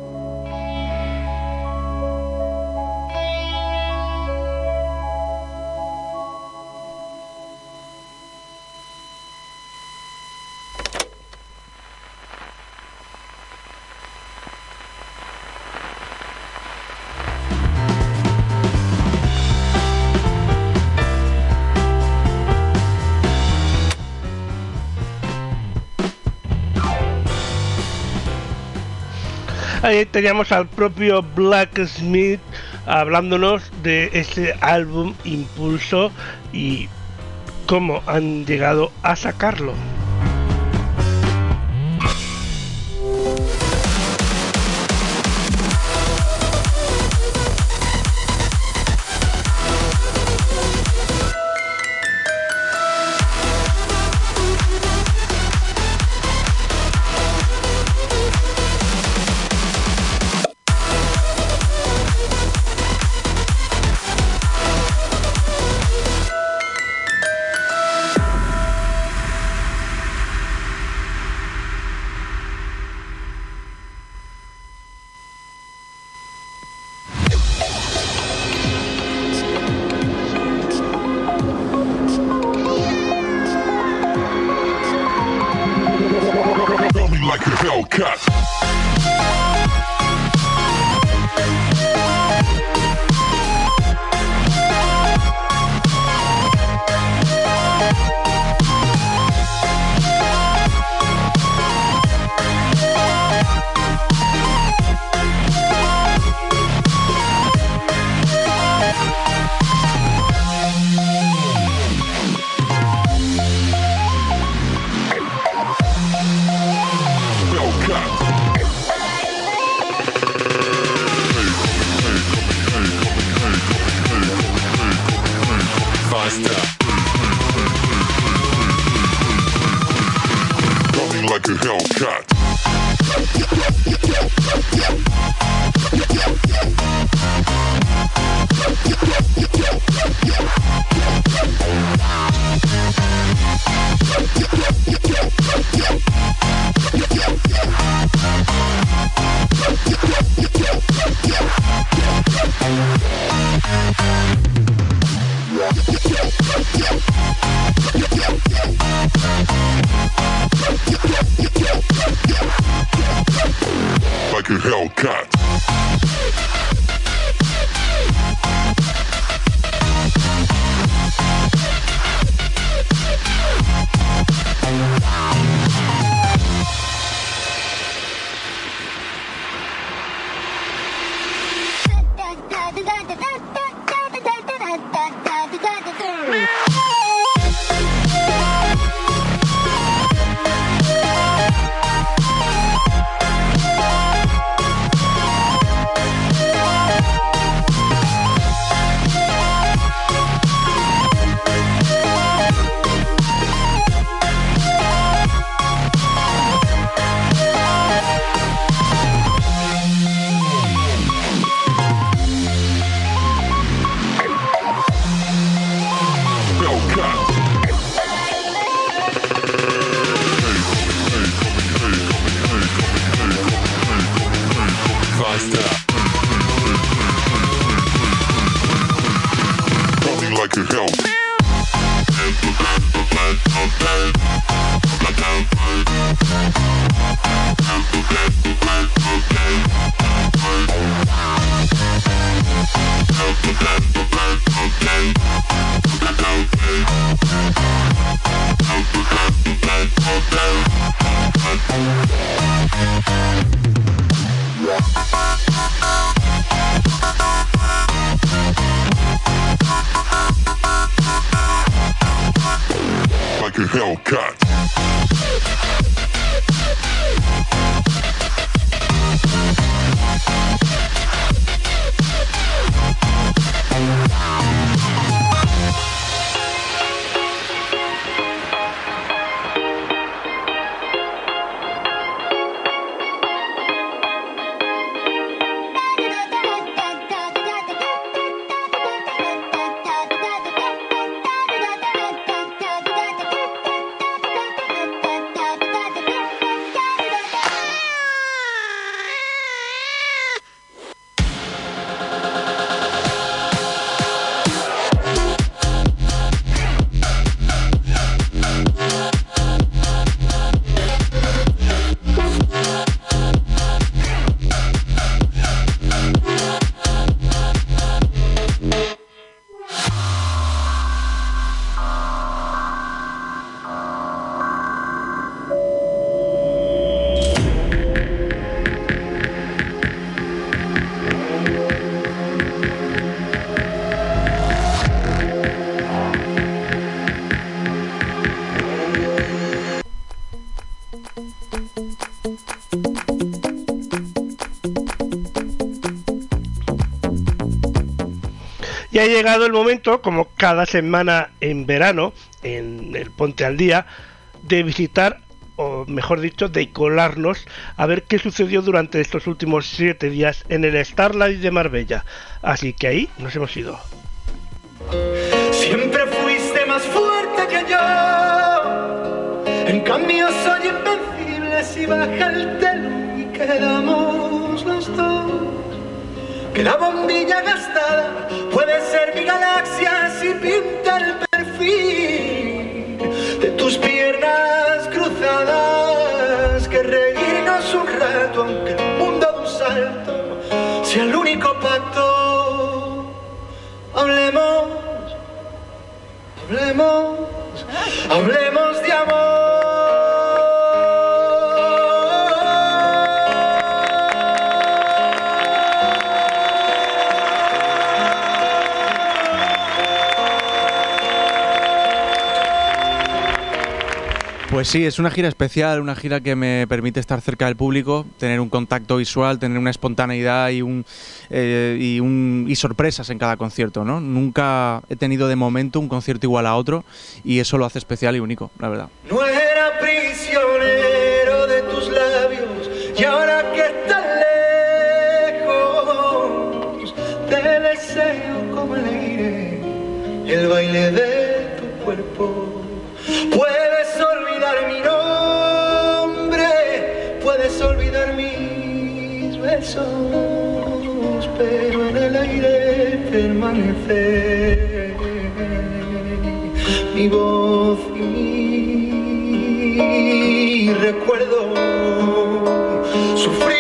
Ahí teníamos al propio Blacksmith hablándonos de ese álbum Impulso y cómo han llegado a sacarlo. Ha llegado el momento, como cada semana en verano, en el Ponte al Día, de visitar, o mejor dicho, de colarnos a ver qué sucedió durante estos últimos siete días en el Starlight de Marbella. Así que ahí nos hemos ido. Siempre fuiste más fuerte que yo. En cambio soy invencible si baja el telón y los dos. Que la bombilla gastada puede ser mi galaxia si pinta el perfil de tus piernas cruzadas. Que reírnos un rato, aunque el mundo de un salto sea el único pacto. Hablemos Hablemos, hablemos de Pues sí, es una gira especial, una gira que me permite estar cerca del público, tener un contacto visual, tener una espontaneidad eh, y sorpresas en cada concierto. ¿no? Nunca he tenido de momento un concierto igual a otro y eso lo hace especial y único, la verdad. No era prisionero de tus labios y ahora que estás lejos te deseo como el aire, el baile de permanece mi voz y recuerdo. Sufriendo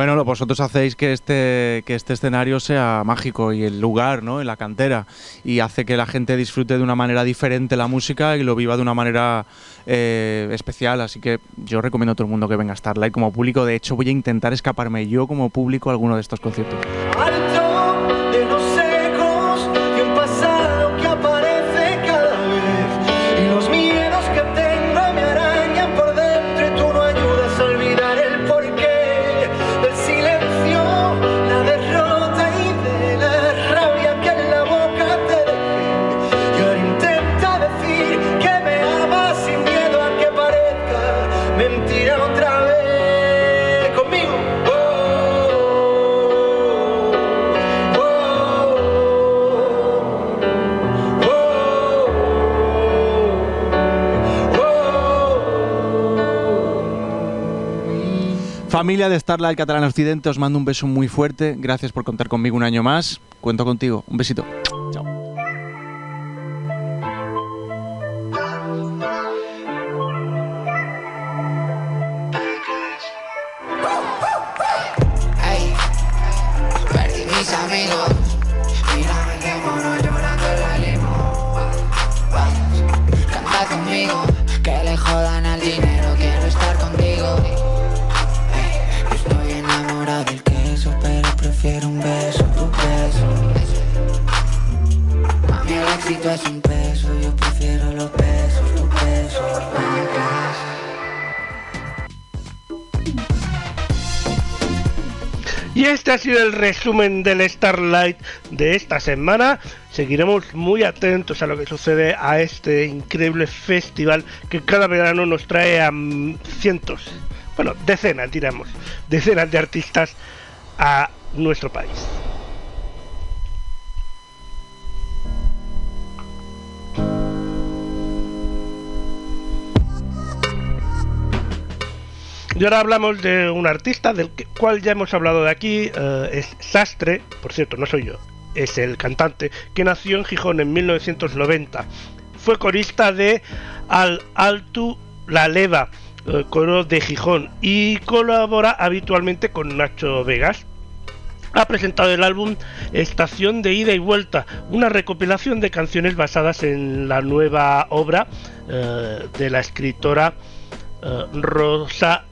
Bueno, vosotros hacéis que este, que este escenario sea mágico y el lugar, ¿no? En la cantera. Y hace que la gente disfrute de una manera diferente la música y lo viva de una manera eh, especial. Así que yo recomiendo a todo el mundo que venga a Starlight como público. De hecho, voy a intentar escaparme yo como público a alguno de estos conciertos. Familia de Starlight Catalán Occidente, os mando un beso muy fuerte. Gracias por contar conmigo un año más. Cuento contigo. Un besito. Este ha sido el resumen del Starlight de esta semana. Seguiremos muy atentos a lo que sucede a este increíble festival que cada verano nos trae a mm, cientos, bueno, decenas, diremos, decenas de artistas a nuestro país. Y ahora hablamos de un artista del cual ya hemos hablado de aquí, eh, es Sastre, por cierto, no soy yo, es el cantante, que nació en Gijón en 1990. Fue corista de Al Altu La Leva, eh, coro de Gijón, y colabora habitualmente con Nacho Vegas. Ha presentado el álbum Estación de Ida y Vuelta, una recopilación de canciones basadas en la nueva obra eh, de la escritora Rosa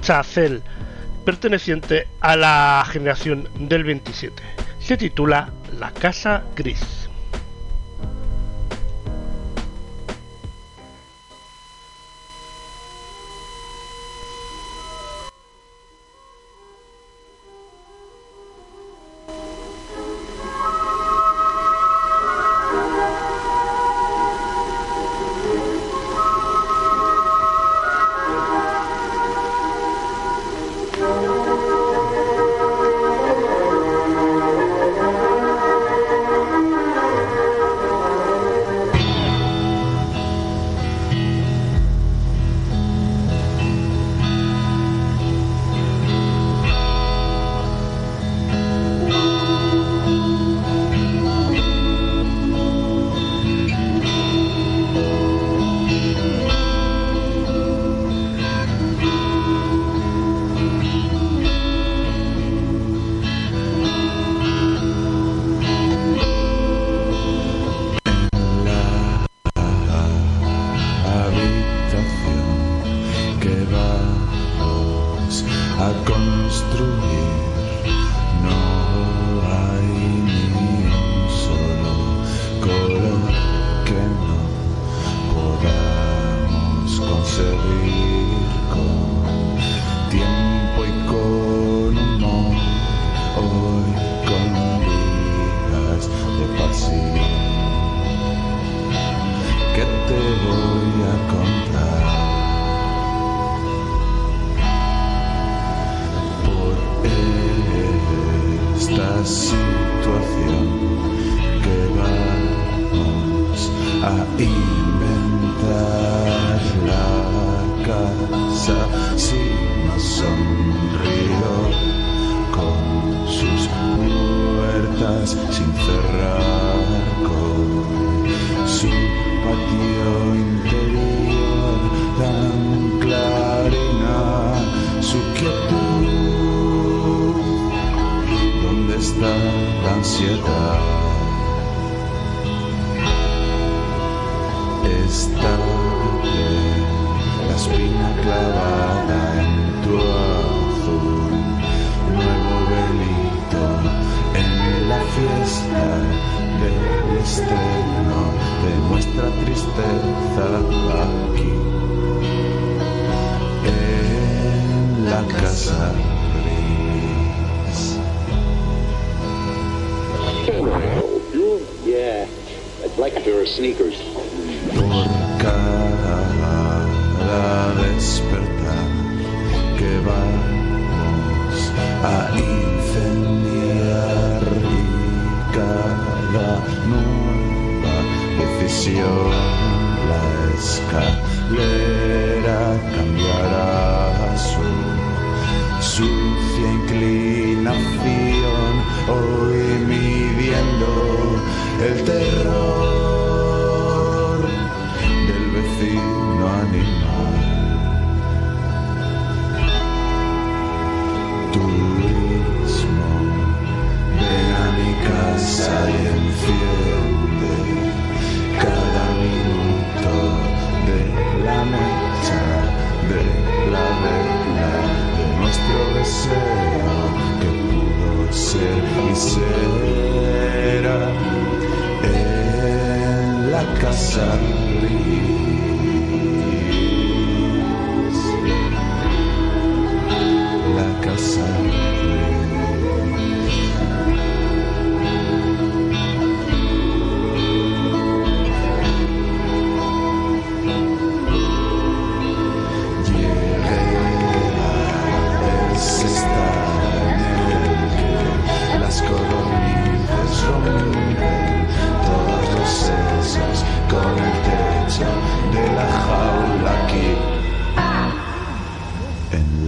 Chacel, perteneciente a la generación del 27. Se titula La Casa Gris.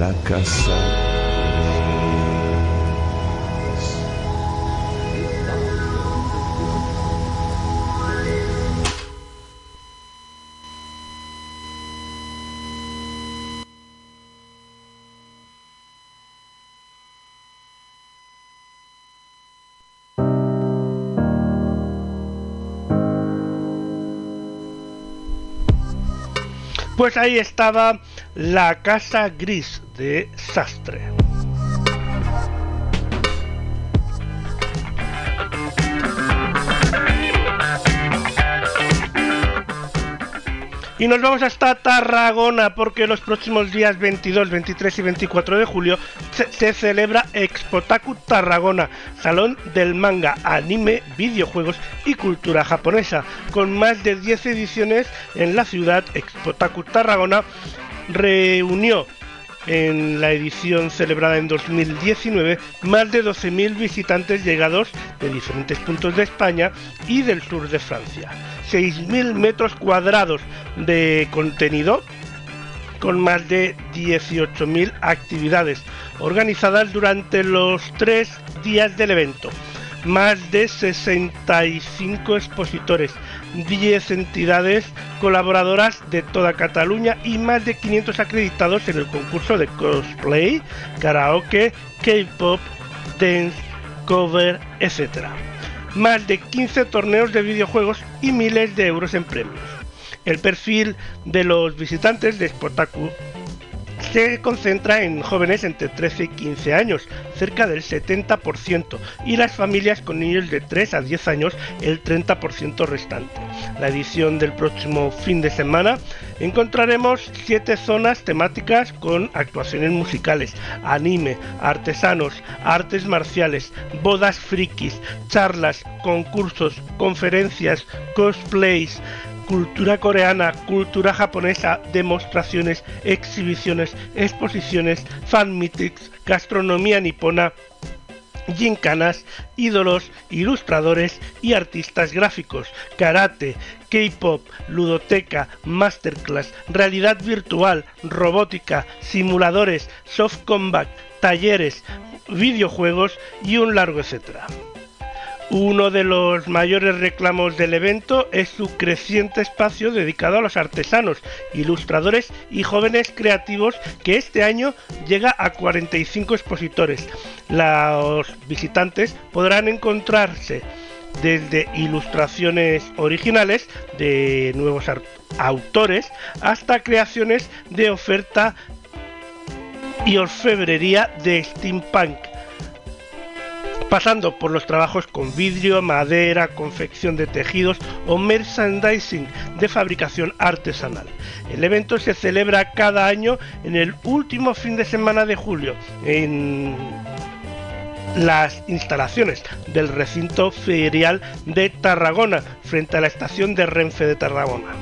La casa. Pues ahí estaba la casa gris de Sastre. Y nos vamos hasta Tarragona porque los próximos días 22, 23 y 24 de julio se, se celebra Expotaku Tarragona, salón del manga, anime, videojuegos y cultura japonesa. Con más de 10 ediciones en la ciudad, Expotaku Tarragona reunió en la edición celebrada en 2019 más de 12.000 visitantes llegados de diferentes puntos de España y del sur de Francia. 6.000 metros cuadrados de contenido con más de 18.000 actividades organizadas durante los tres días del evento. Más de 65 expositores, 10 entidades colaboradoras de toda Cataluña y más de 500 acreditados en el concurso de cosplay, karaoke, K-pop, dance, cover, etc. Más de 15 torneos de videojuegos y miles de euros en premios. El perfil de los visitantes de Spotaku se concentra en jóvenes entre 13 y 15 años, cerca del 70%, y las familias con niños de 3 a 10 años el 30% restante. La edición del próximo fin de semana encontraremos 7 zonas temáticas con actuaciones musicales, anime, artesanos, artes marciales, bodas frikis, charlas, concursos, conferencias, cosplays, cultura coreana, cultura japonesa, demostraciones, exhibiciones, exposiciones, fan meetings, gastronomía nipona, gincanas, ídolos, ilustradores y artistas gráficos, karate, K-pop, ludoteca, masterclass, realidad virtual, robótica, simuladores, soft combat, talleres, videojuegos y un largo etcétera. Uno de los mayores reclamos del evento es su creciente espacio dedicado a los artesanos, ilustradores y jóvenes creativos que este año llega a 45 expositores. Los visitantes podrán encontrarse desde ilustraciones originales de nuevos autores hasta creaciones de oferta y orfebrería de steampunk pasando por los trabajos con vidrio, madera, confección de tejidos o merchandising de fabricación artesanal. El evento se celebra cada año en el último fin de semana de julio en las instalaciones del recinto ferial de Tarragona frente a la estación de Renfe de Tarragona.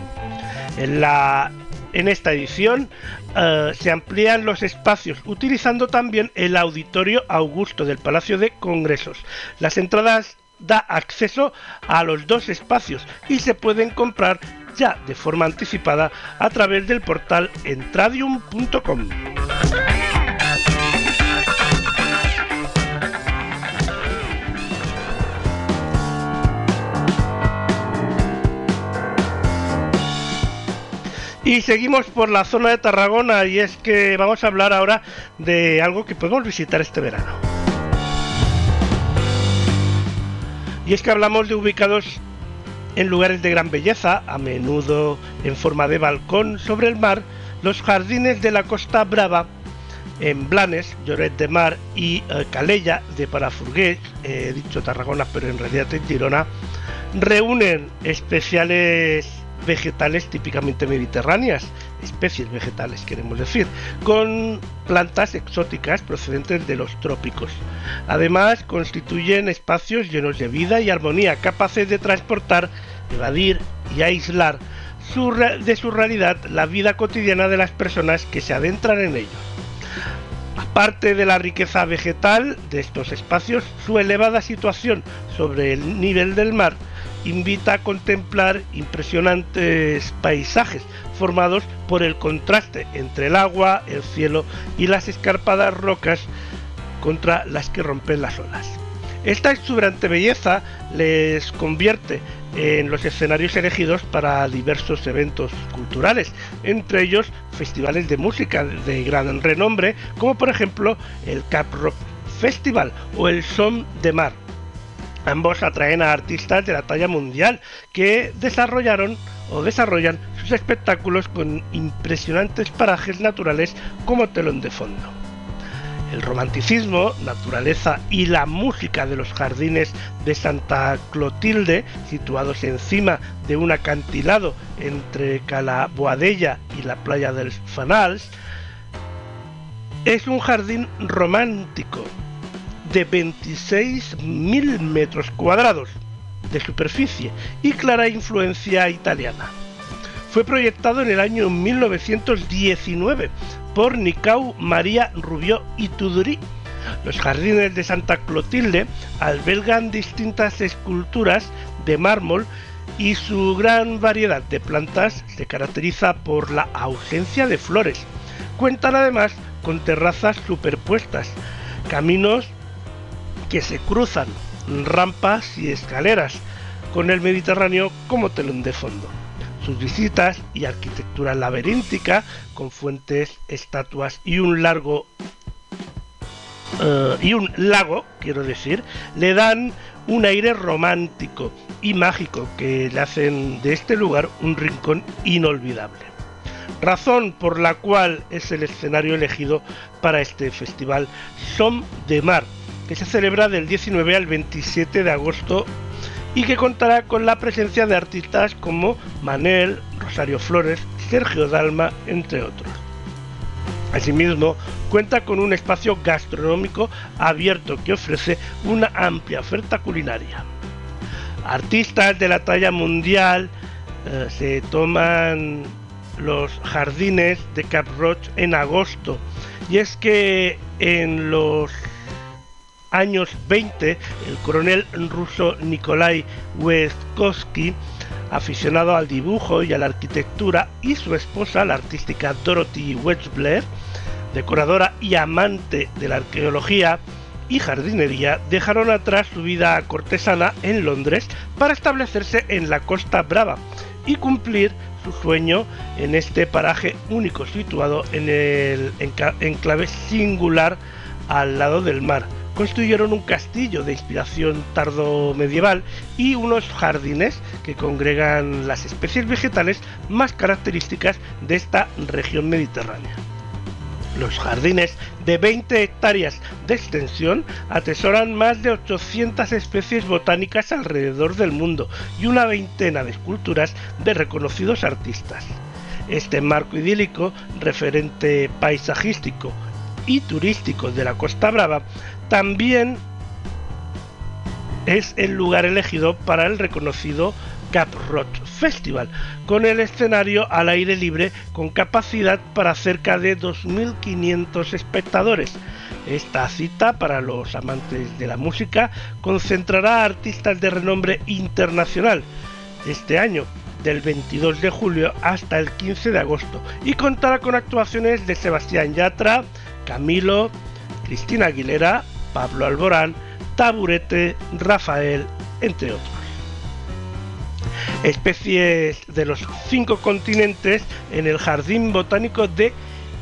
En la en esta edición uh, se amplían los espacios utilizando también el auditorio Augusto del Palacio de Congresos. Las entradas da acceso a los dos espacios y se pueden comprar ya de forma anticipada a través del portal entradium.com. Y seguimos por la zona de Tarragona y es que vamos a hablar ahora de algo que podemos visitar este verano. Y es que hablamos de ubicados en lugares de gran belleza, a menudo en forma de balcón sobre el mar, los jardines de la Costa Brava en Blanes, Lloret de Mar y eh, Calella de Parafurgués, he dicho Tarragona pero en realidad en Girona, reúnen especiales vegetales típicamente mediterráneas, especies vegetales queremos decir, con plantas exóticas procedentes de los trópicos. Además, constituyen espacios llenos de vida y armonía, capaces de transportar, evadir y aislar de su realidad la vida cotidiana de las personas que se adentran en ellos. Aparte de la riqueza vegetal de estos espacios, su elevada situación sobre el nivel del mar invita a contemplar impresionantes paisajes formados por el contraste entre el agua, el cielo y las escarpadas rocas contra las que rompen las olas. Esta exuberante belleza les convierte en los escenarios elegidos para diversos eventos culturales, entre ellos festivales de música de gran renombre, como por ejemplo el Cap Rock Festival o el Som de Mar. Ambos atraen a artistas de la talla mundial que desarrollaron o desarrollan sus espectáculos con impresionantes parajes naturales como telón de fondo. El romanticismo, naturaleza y la música de los jardines de Santa Clotilde, situados encima de un acantilado entre Cala Boadella y la playa del Fanals, es un jardín romántico de 26.000 metros cuadrados de superficie y clara influencia italiana. Fue proyectado en el año 1919 por Nicau María Rubió y Tudurí. Los jardines de Santa Clotilde albergan distintas esculturas de mármol y su gran variedad de plantas se caracteriza por la ausencia de flores. Cuentan además con terrazas superpuestas, caminos que se cruzan, rampas y escaleras, con el Mediterráneo como telón de fondo. Sus visitas y arquitectura laberíntica, con fuentes, estatuas y un largo eh, y un lago, quiero decir, le dan un aire romántico y mágico que le hacen de este lugar un rincón inolvidable. Razón por la cual es el escenario elegido para este festival Som de Mar, que se celebra del 19 al 27 de agosto y que contará con la presencia de artistas como Manel, Rosario Flores, Sergio Dalma, entre otros. Asimismo, cuenta con un espacio gastronómico abierto que ofrece una amplia oferta culinaria. Artistas de la talla mundial eh, se toman los jardines de Cap Roche en agosto y es que en los años 20 el coronel ruso Nikolai Westkowski aficionado al dibujo y a la arquitectura, y su esposa, la artística Dorothy Wedgebler, decoradora y amante de la arqueología y jardinería, dejaron atrás su vida cortesana en Londres para establecerse en la Costa Brava y cumplir su sueño en este paraje único situado en el enclave singular al lado del mar construyeron un castillo de inspiración tardo medieval y unos jardines que congregan las especies vegetales más características de esta región mediterránea. Los jardines de 20 hectáreas de extensión atesoran más de 800 especies botánicas alrededor del mundo y una veintena de esculturas de reconocidos artistas. Este marco idílico, referente paisajístico y turístico de la Costa Brava, también es el lugar elegido para el reconocido Cap Rock Festival, con el escenario al aire libre con capacidad para cerca de 2.500 espectadores. Esta cita para los amantes de la música concentrará a artistas de renombre internacional este año, del 22 de julio hasta el 15 de agosto, y contará con actuaciones de Sebastián Yatra, Camilo, Cristina Aguilera, Pablo Alborán, Taburete, Rafael, entre otros. Especies de los cinco continentes en el Jardín Botánico de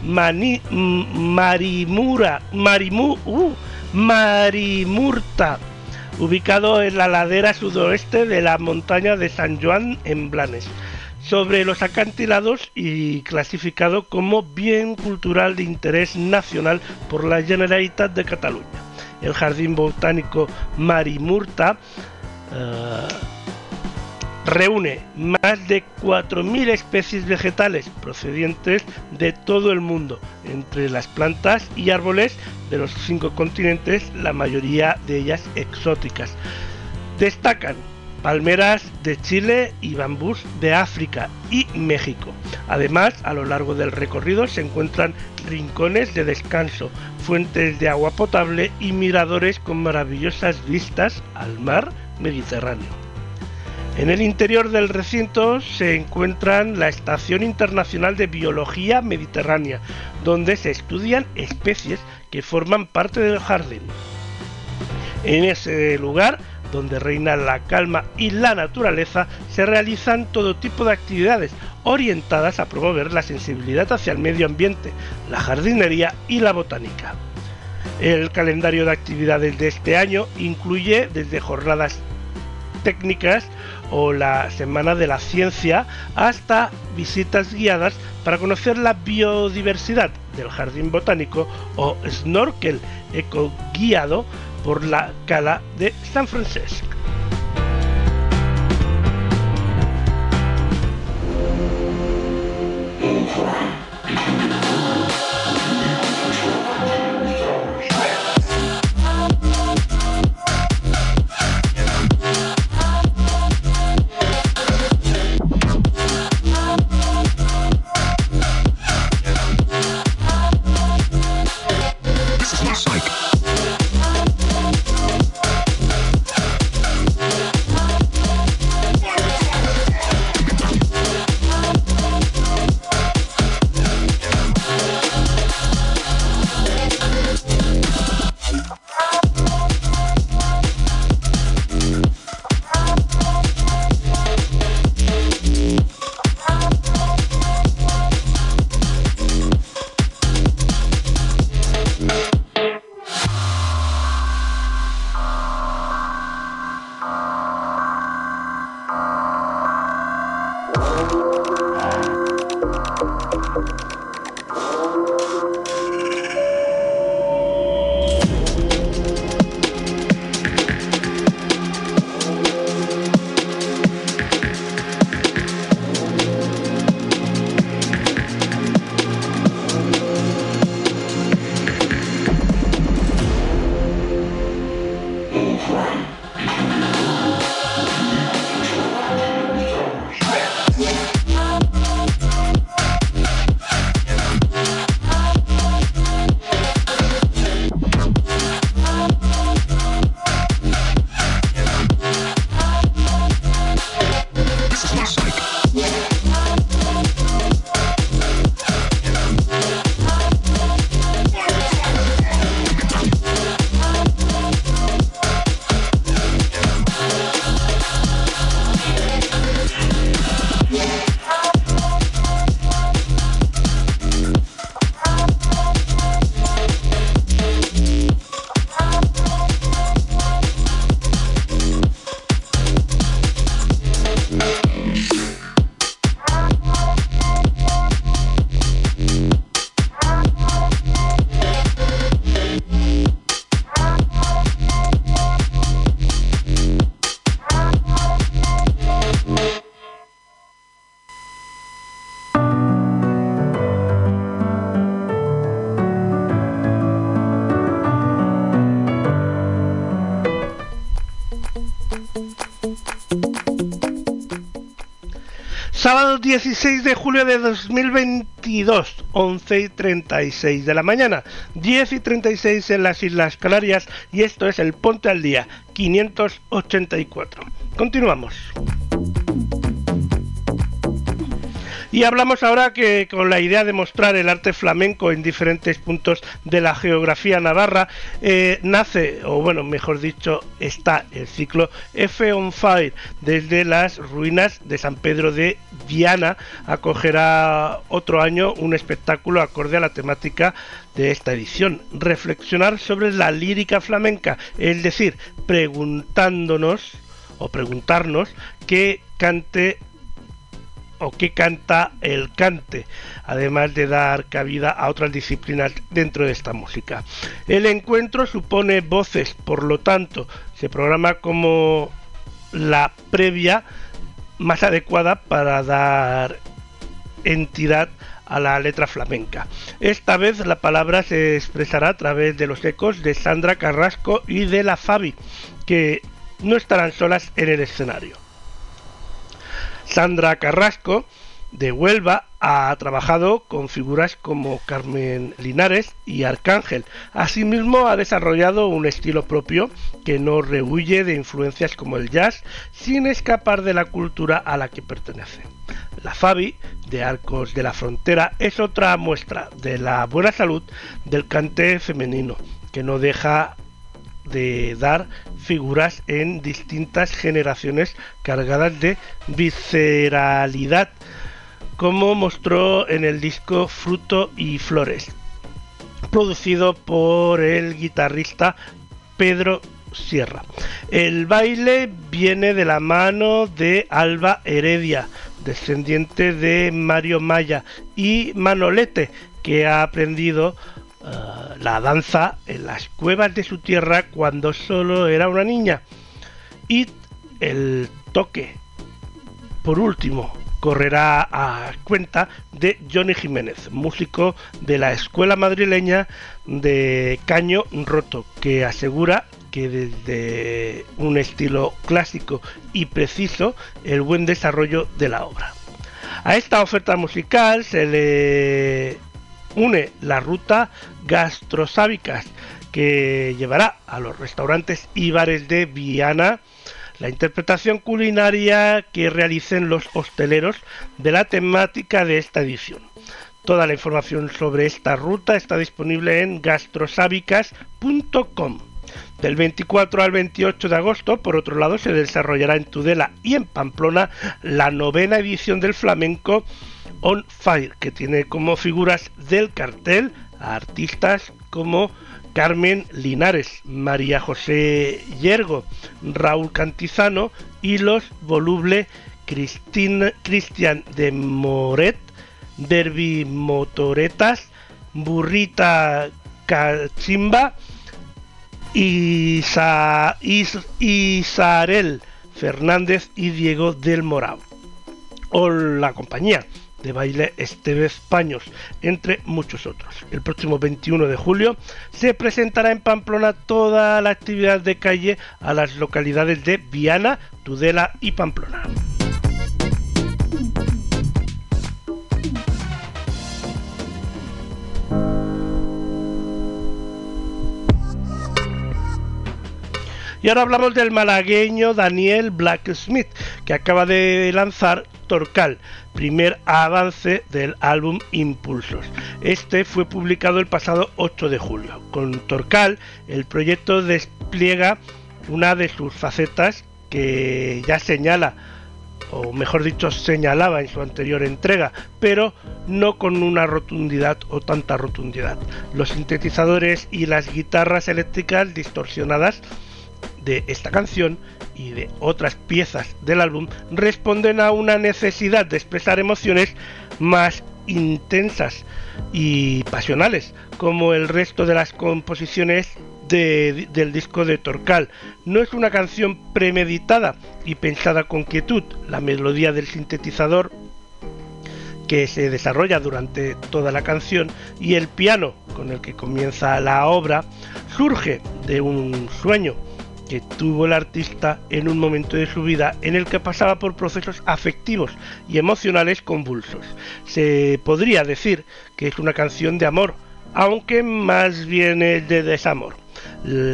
Mani, Marimura, Marimu, uh, Marimurta, ubicado en la ladera sudoeste de la montaña de San Juan en Blanes. sobre los acantilados y clasificado como bien cultural de interés nacional por la Generalitat de Cataluña. El Jardín Botánico Marimurta eh, reúne más de 4.000 especies vegetales procedientes de todo el mundo, entre las plantas y árboles de los cinco continentes, la mayoría de ellas exóticas. Destacan palmeras de Chile y bambús de África y México. Además, a lo largo del recorrido se encuentran rincones de descanso, fuentes de agua potable y miradores con maravillosas vistas al mar Mediterráneo. En el interior del recinto se encuentran la Estación Internacional de Biología Mediterránea, donde se estudian especies que forman parte del jardín. En ese lugar, donde reina la calma y la naturaleza, se realizan todo tipo de actividades orientadas a promover la sensibilidad hacia el medio ambiente, la jardinería y la botánica. El calendario de actividades de este año incluye desde jornadas técnicas o la Semana de la Ciencia hasta visitas guiadas para conocer la biodiversidad del jardín botánico o snorkel eco guiado por la cala de San Francisco. Sábado 16 de julio de 2022, 11 y 36 de la mañana, 10 y 36 en las Islas Canarias y esto es el Ponte al Día 584. Continuamos. Y hablamos ahora que con la idea de mostrar el arte flamenco en diferentes puntos de la geografía navarra, eh, nace, o bueno, mejor dicho, está el ciclo F on Fire. Desde las ruinas de San Pedro de Viana acogerá otro año un espectáculo acorde a la temática de esta edición. Reflexionar sobre la lírica flamenca, es decir, preguntándonos o preguntarnos qué cante o qué canta el cante, además de dar cabida a otras disciplinas dentro de esta música. El encuentro supone voces, por lo tanto, se programa como la previa más adecuada para dar entidad a la letra flamenca. Esta vez la palabra se expresará a través de los ecos de Sandra Carrasco y de la Fabi, que no estarán solas en el escenario. Sandra Carrasco de Huelva ha trabajado con figuras como Carmen Linares y Arcángel. Asimismo ha desarrollado un estilo propio que no rehuye de influencias como el jazz sin escapar de la cultura a la que pertenece. La Fabi de Arcos de la Frontera es otra muestra de la buena salud del cante femenino que no deja de dar figuras en distintas generaciones cargadas de visceralidad, como mostró en el disco Fruto y Flores, producido por el guitarrista Pedro Sierra. El baile viene de la mano de Alba Heredia, descendiente de Mario Maya, y Manolete, que ha aprendido uh, la danza en las cuevas de su tierra cuando solo era una niña. Y el toque, por último, correrá a cuenta de Johnny Jiménez, músico de la escuela madrileña de Caño Roto, que asegura que desde un estilo clásico y preciso el buen desarrollo de la obra. A esta oferta musical se le une la ruta gastrosábicas que llevará a los restaurantes y bares de Viana la interpretación culinaria que realicen los hosteleros de la temática de esta edición. Toda la información sobre esta ruta está disponible en gastrosábicas.com. Del 24 al 28 de agosto, por otro lado, se desarrollará en Tudela y en Pamplona la novena edición del flamenco On Fire, que tiene como figuras del cartel a artistas como Carmen Linares, María José Yergo, Raúl Cantizano y los voluble Cristian de Moret, Derby Motoretas, Burrita Cachimba, Isa, Is, Fernández y Diego del Morao. O la compañía de baile Estevez Paños, entre muchos otros. El próximo 21 de julio se presentará en Pamplona toda la actividad de calle a las localidades de Viana, Tudela y Pamplona. Y ahora hablamos del malagueño Daniel Blacksmith, que acaba de lanzar Torcal, primer avance del álbum Impulsos. Este fue publicado el pasado 8 de julio. Con Torcal, el proyecto despliega una de sus facetas que ya señala o mejor dicho señalaba en su anterior entrega, pero no con una rotundidad o tanta rotundidad. Los sintetizadores y las guitarras eléctricas distorsionadas de esta canción y de otras piezas del álbum responden a una necesidad de expresar emociones más intensas y pasionales, como el resto de las composiciones de, del disco de Torcal. No es una canción premeditada y pensada con quietud. La melodía del sintetizador que se desarrolla durante toda la canción y el piano con el que comienza la obra surge de un sueño que tuvo el artista en un momento de su vida en el que pasaba por procesos afectivos y emocionales convulsos. Se podría decir que es una canción de amor, aunque más bien es de desamor.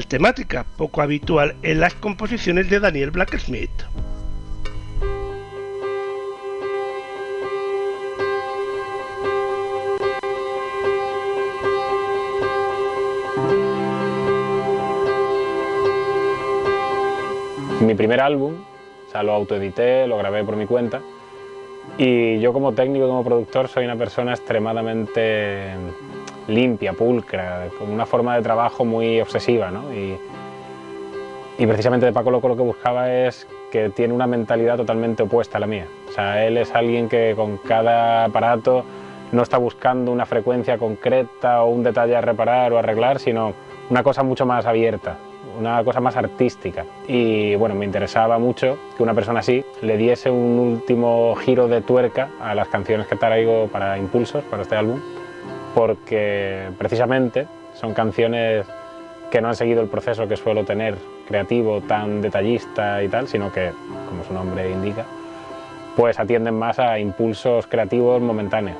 Temática poco habitual en las composiciones de Daniel Blacksmith. Mi primer álbum, o sea, lo autoedité, lo grabé por mi cuenta y yo como técnico, como productor, soy una persona extremadamente limpia, pulcra, con una forma de trabajo muy obsesiva, ¿no? Y, Y precisamente de Paco Loco lo que buscaba es que tiene una mentalidad totalmente opuesta a la mía. O sea, él es alguien que con cada aparato no está buscando una frecuencia concreta o un detalle a reparar o arreglar, sino una cosa mucho más abierta, una cosa más artística. Y bueno, me interesaba mucho que una persona así le diese un último giro de tuerca a las canciones que traigo para Impulsos, para este álbum, porque precisamente son canciones que no han seguido el proceso que suelo tener creativo, tan detallista y tal, sino que, como su nombre indica, pues atienden más a impulsos creativos momentáneos.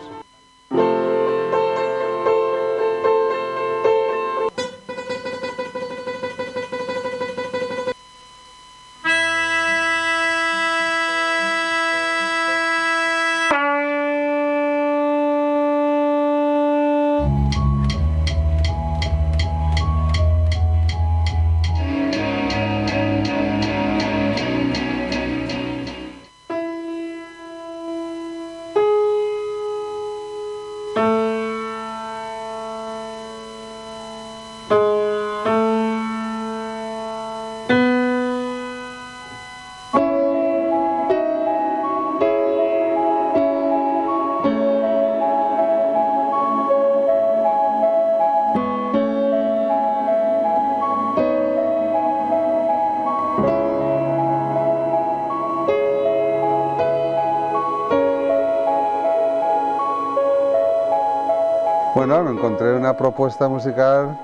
Encontré una propuesta musical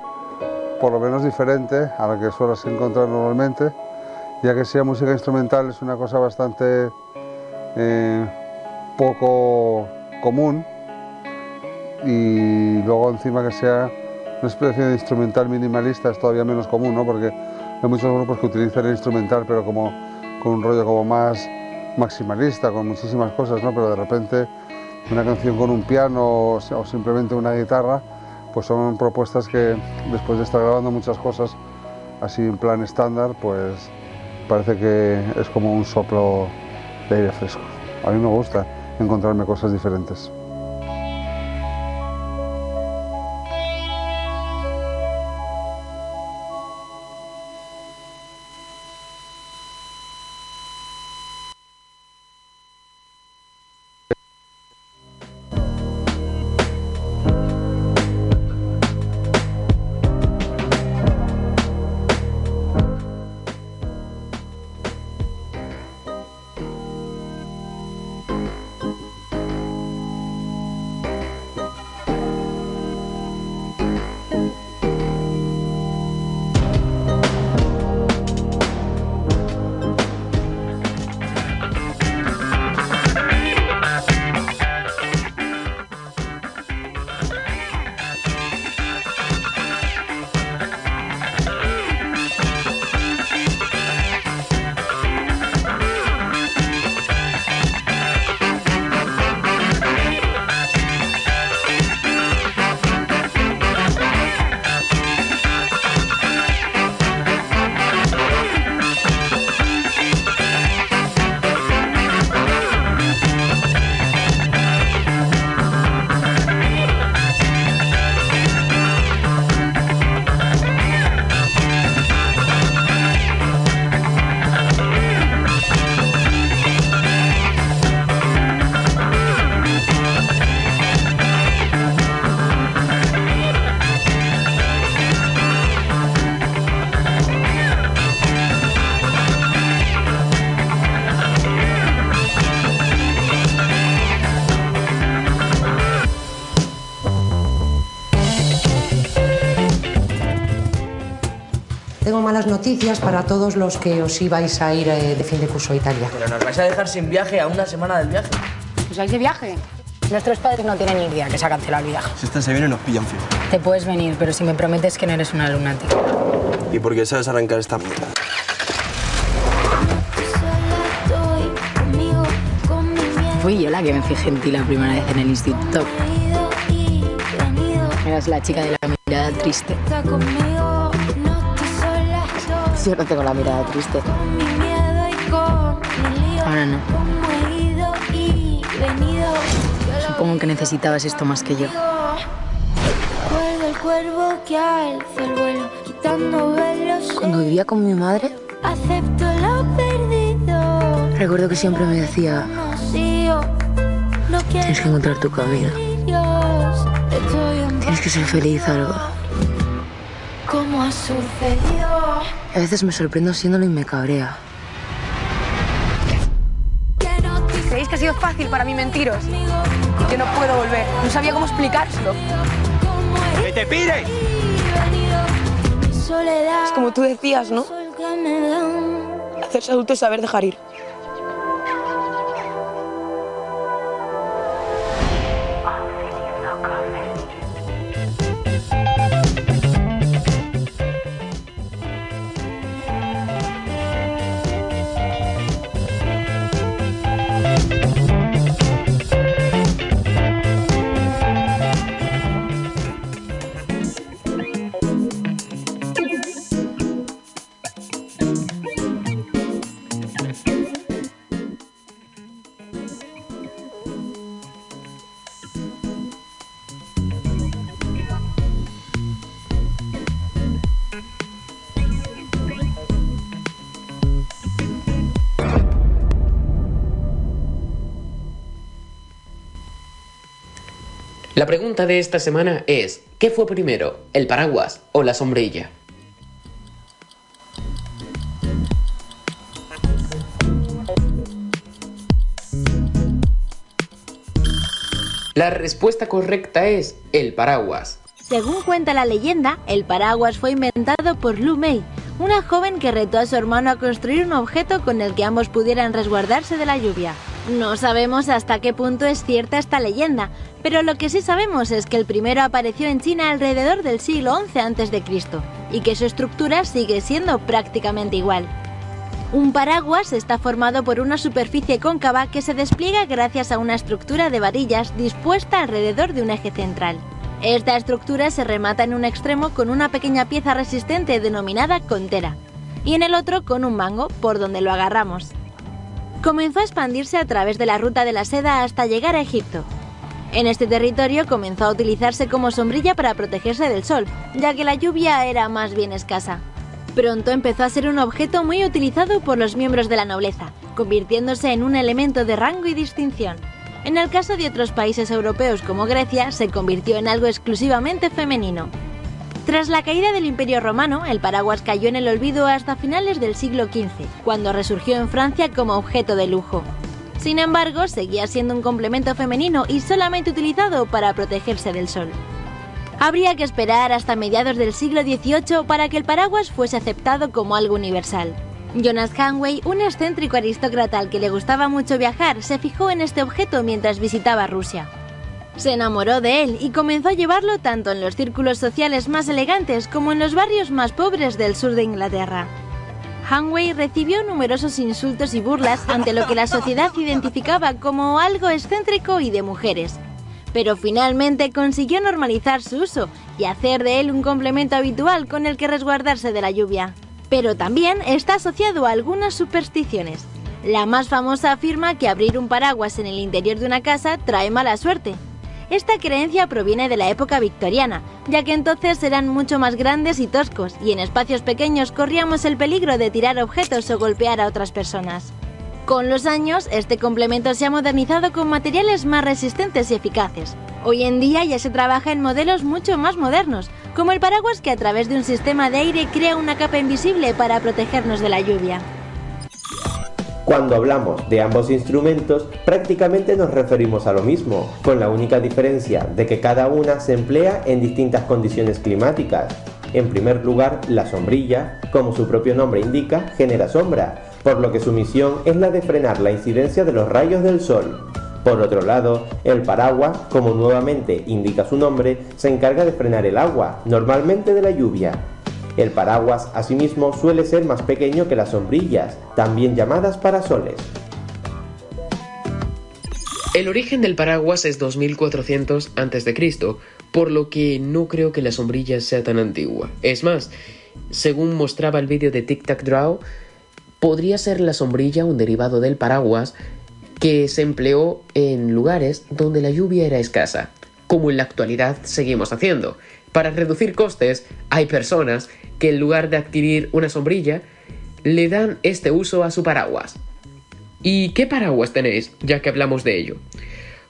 por lo menos diferente a la que sueles encontrar normalmente, ya que sea música instrumental es una cosa bastante eh, poco común y luego encima que sea una especie de instrumental minimalista es todavía menos común, ¿no? porque hay muchos grupos que utilizan el instrumental pero como con un rollo como más maximalista, con muchísimas cosas, ¿no? pero de repente una canción con un piano o, o simplemente una guitarra, pues son propuestas que después de estar grabando muchas cosas así en plan estándar, pues parece que es como un soplo de aire fresco. A mí me gusta encontrarme cosas diferentes. Malas noticias para todos los que os ibais a ir eh, de fin de curso a Italia. Pero nos vais a dejar sin viaje a una semana del viaje. ¿Os vais de viaje? Nuestros padres no tienen ni idea que se ha cancelado el viaje. Si esta se viene nos pillan fijo. Te puedes venir, pero si me prometes que no eres una lunática. ¿Y por qué sabes arrancar esta mierda? Fui yo la que me fijé en ti la primera vez en el instituto. Eras la chica de la mirada triste. Yo no tengo la mirada triste. Ahora no. Supongo que necesitabas esto más que yo. Cuando vivía con mi madre, recuerdo que siempre me decía, tienes que encontrar tu camino, tienes que ser feliz, algo. ¿Cómo ha sucedido? A veces me sorprendo siéndolo y me cabrea. ¿Creéis que ha sido fácil para mí mentiros? Yo no puedo volver. No sabía cómo explicárselo. ¡Que te pide! Es como tú decías, ¿no? Hacerse adulto es saber dejar ir. La pregunta de esta semana es, ¿qué fue primero, el paraguas o la sombrilla? La respuesta correcta es el paraguas. Según cuenta la leyenda, el paraguas fue inventado por Lu Mei, una joven que retó a su hermano a construir un objeto con el que ambos pudieran resguardarse de la lluvia. No sabemos hasta qué punto es cierta esta leyenda, pero lo que sí sabemos es que el primero apareció en China alrededor del siglo XI a.C. y que su estructura sigue siendo prácticamente igual. Un paraguas está formado por una superficie cóncava que se despliega gracias a una estructura de varillas dispuesta alrededor de un eje central. Esta estructura se remata en un extremo con una pequeña pieza resistente denominada contera, y en el otro con un mango por donde lo agarramos. Comenzó a expandirse a través de la ruta de la seda hasta llegar a Egipto. En este territorio comenzó a utilizarse como sombrilla para protegerse del sol, ya que la lluvia era más bien escasa. Pronto empezó a ser un objeto muy utilizado por los miembros de la nobleza, convirtiéndose en un elemento de rango y distinción. En el caso de otros países europeos como Grecia, se convirtió en algo exclusivamente femenino. Tras la caída del Imperio Romano, el paraguas cayó en el olvido hasta finales del siglo XV, cuando resurgió en Francia como objeto de lujo. Sin embargo, seguía siendo un complemento femenino y solamente utilizado para protegerse del sol. Habría que esperar hasta mediados del siglo XVIII para que el paraguas fuese aceptado como algo universal. Jonas Hanway, un excéntrico aristócrata al que le gustaba mucho viajar, se fijó en este objeto mientras visitaba Rusia. Se enamoró de él y comenzó a llevarlo tanto en los círculos sociales más elegantes como en los barrios más pobres del sur de Inglaterra. Hanway recibió numerosos insultos y burlas ante lo que la sociedad identificaba como algo excéntrico y de mujeres, pero finalmente consiguió normalizar su uso y hacer de él un complemento habitual con el que resguardarse de la lluvia. Pero también está asociado a algunas supersticiones. La más famosa afirma que abrir un paraguas en el interior de una casa trae mala suerte. Esta creencia proviene de la época victoriana, ya que entonces eran mucho más grandes y toscos, y en espacios pequeños corríamos el peligro de tirar objetos o golpear a otras personas. Con los años, este complemento se ha modernizado con materiales más resistentes y eficaces. Hoy en día ya se trabaja en modelos mucho más modernos, como el paraguas que a través de un sistema de aire crea una capa invisible para protegernos de la lluvia. Cuando hablamos de ambos instrumentos, prácticamente nos referimos a lo mismo, con la única diferencia de que cada una se emplea en distintas condiciones climáticas. En primer lugar, la sombrilla, como su propio nombre indica, genera sombra, por lo que su misión es la de frenar la incidencia de los rayos del sol. Por otro lado, el paraguas, como nuevamente indica su nombre, se encarga de frenar el agua, normalmente de la lluvia. El paraguas, asimismo, suele ser más pequeño que las sombrillas, también llamadas parasoles. El origen del paraguas es 2400 a.C., por lo que no creo que la sombrilla sea tan antigua. Es más, según mostraba el vídeo de Tic Tac Draw, podría ser la sombrilla un derivado del paraguas que se empleó en lugares donde la lluvia era escasa. como en la actualidad seguimos haciendo. Para reducir costes, hay personas que en lugar de adquirir una sombrilla, le dan este uso a su paraguas. ¿Y qué paraguas tenéis, ya que hablamos de ello?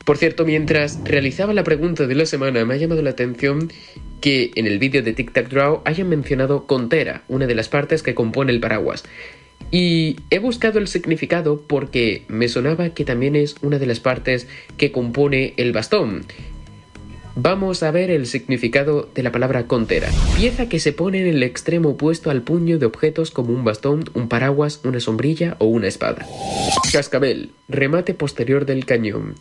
Por cierto, mientras realizaba la pregunta de la semana, me ha llamado la atención que en el vídeo de Tic Tac Draw hayan mencionado contera, una de las partes que compone el paraguas. Y he buscado el significado porque me sonaba que también es una de las partes que compone el bastón. Vamos a ver el significado de la palabra contera. Pieza que se pone en el extremo opuesto al puño de objetos como un bastón, un paraguas, una sombrilla o una espada. Cascabel, remate posterior del cañón.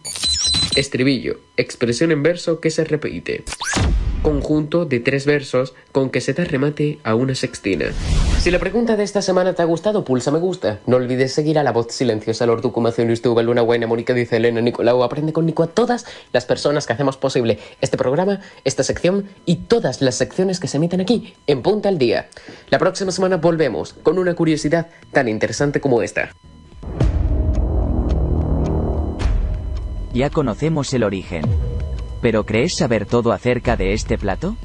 Estribillo, expresión en verso que se repite. Conjunto de tres versos con que se da remate a una sextina. Si la pregunta de esta semana te ha gustado, pulsa me gusta. No olvides seguir a la voz silenciosa, Lord Ducumación, Estuva, Luna Buena, Mónica dice Elena, Nicolau, aprende con Nico a todas las personas que hacemos posible este programa, esta sección y todas las secciones que se emiten aquí en Punta al Día. La próxima semana volvemos con una curiosidad tan interesante como esta. Ya conocemos el origen. ¿Pero crees saber todo acerca de este plato?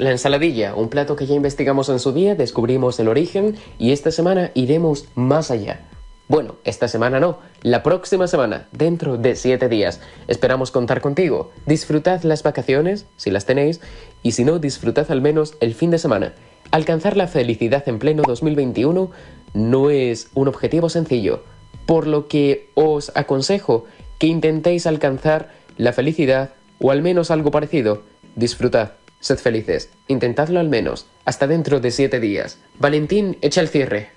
La ensaladilla, un plato que ya investigamos en su día, descubrimos el origen y esta semana iremos más allá. Bueno, esta semana no, la próxima semana, dentro de 7 días. Esperamos contar contigo. Disfrutad las vacaciones, si las tenéis, y si no, disfrutad al menos el fin de semana. Alcanzar la felicidad en pleno 2021 no es un objetivo sencillo, por lo que os aconsejo que intentéis alcanzar la felicidad o al menos algo parecido. Disfrutad, sed felices, intentadlo al menos, hasta dentro de 7 días. Valentín, echa el cierre.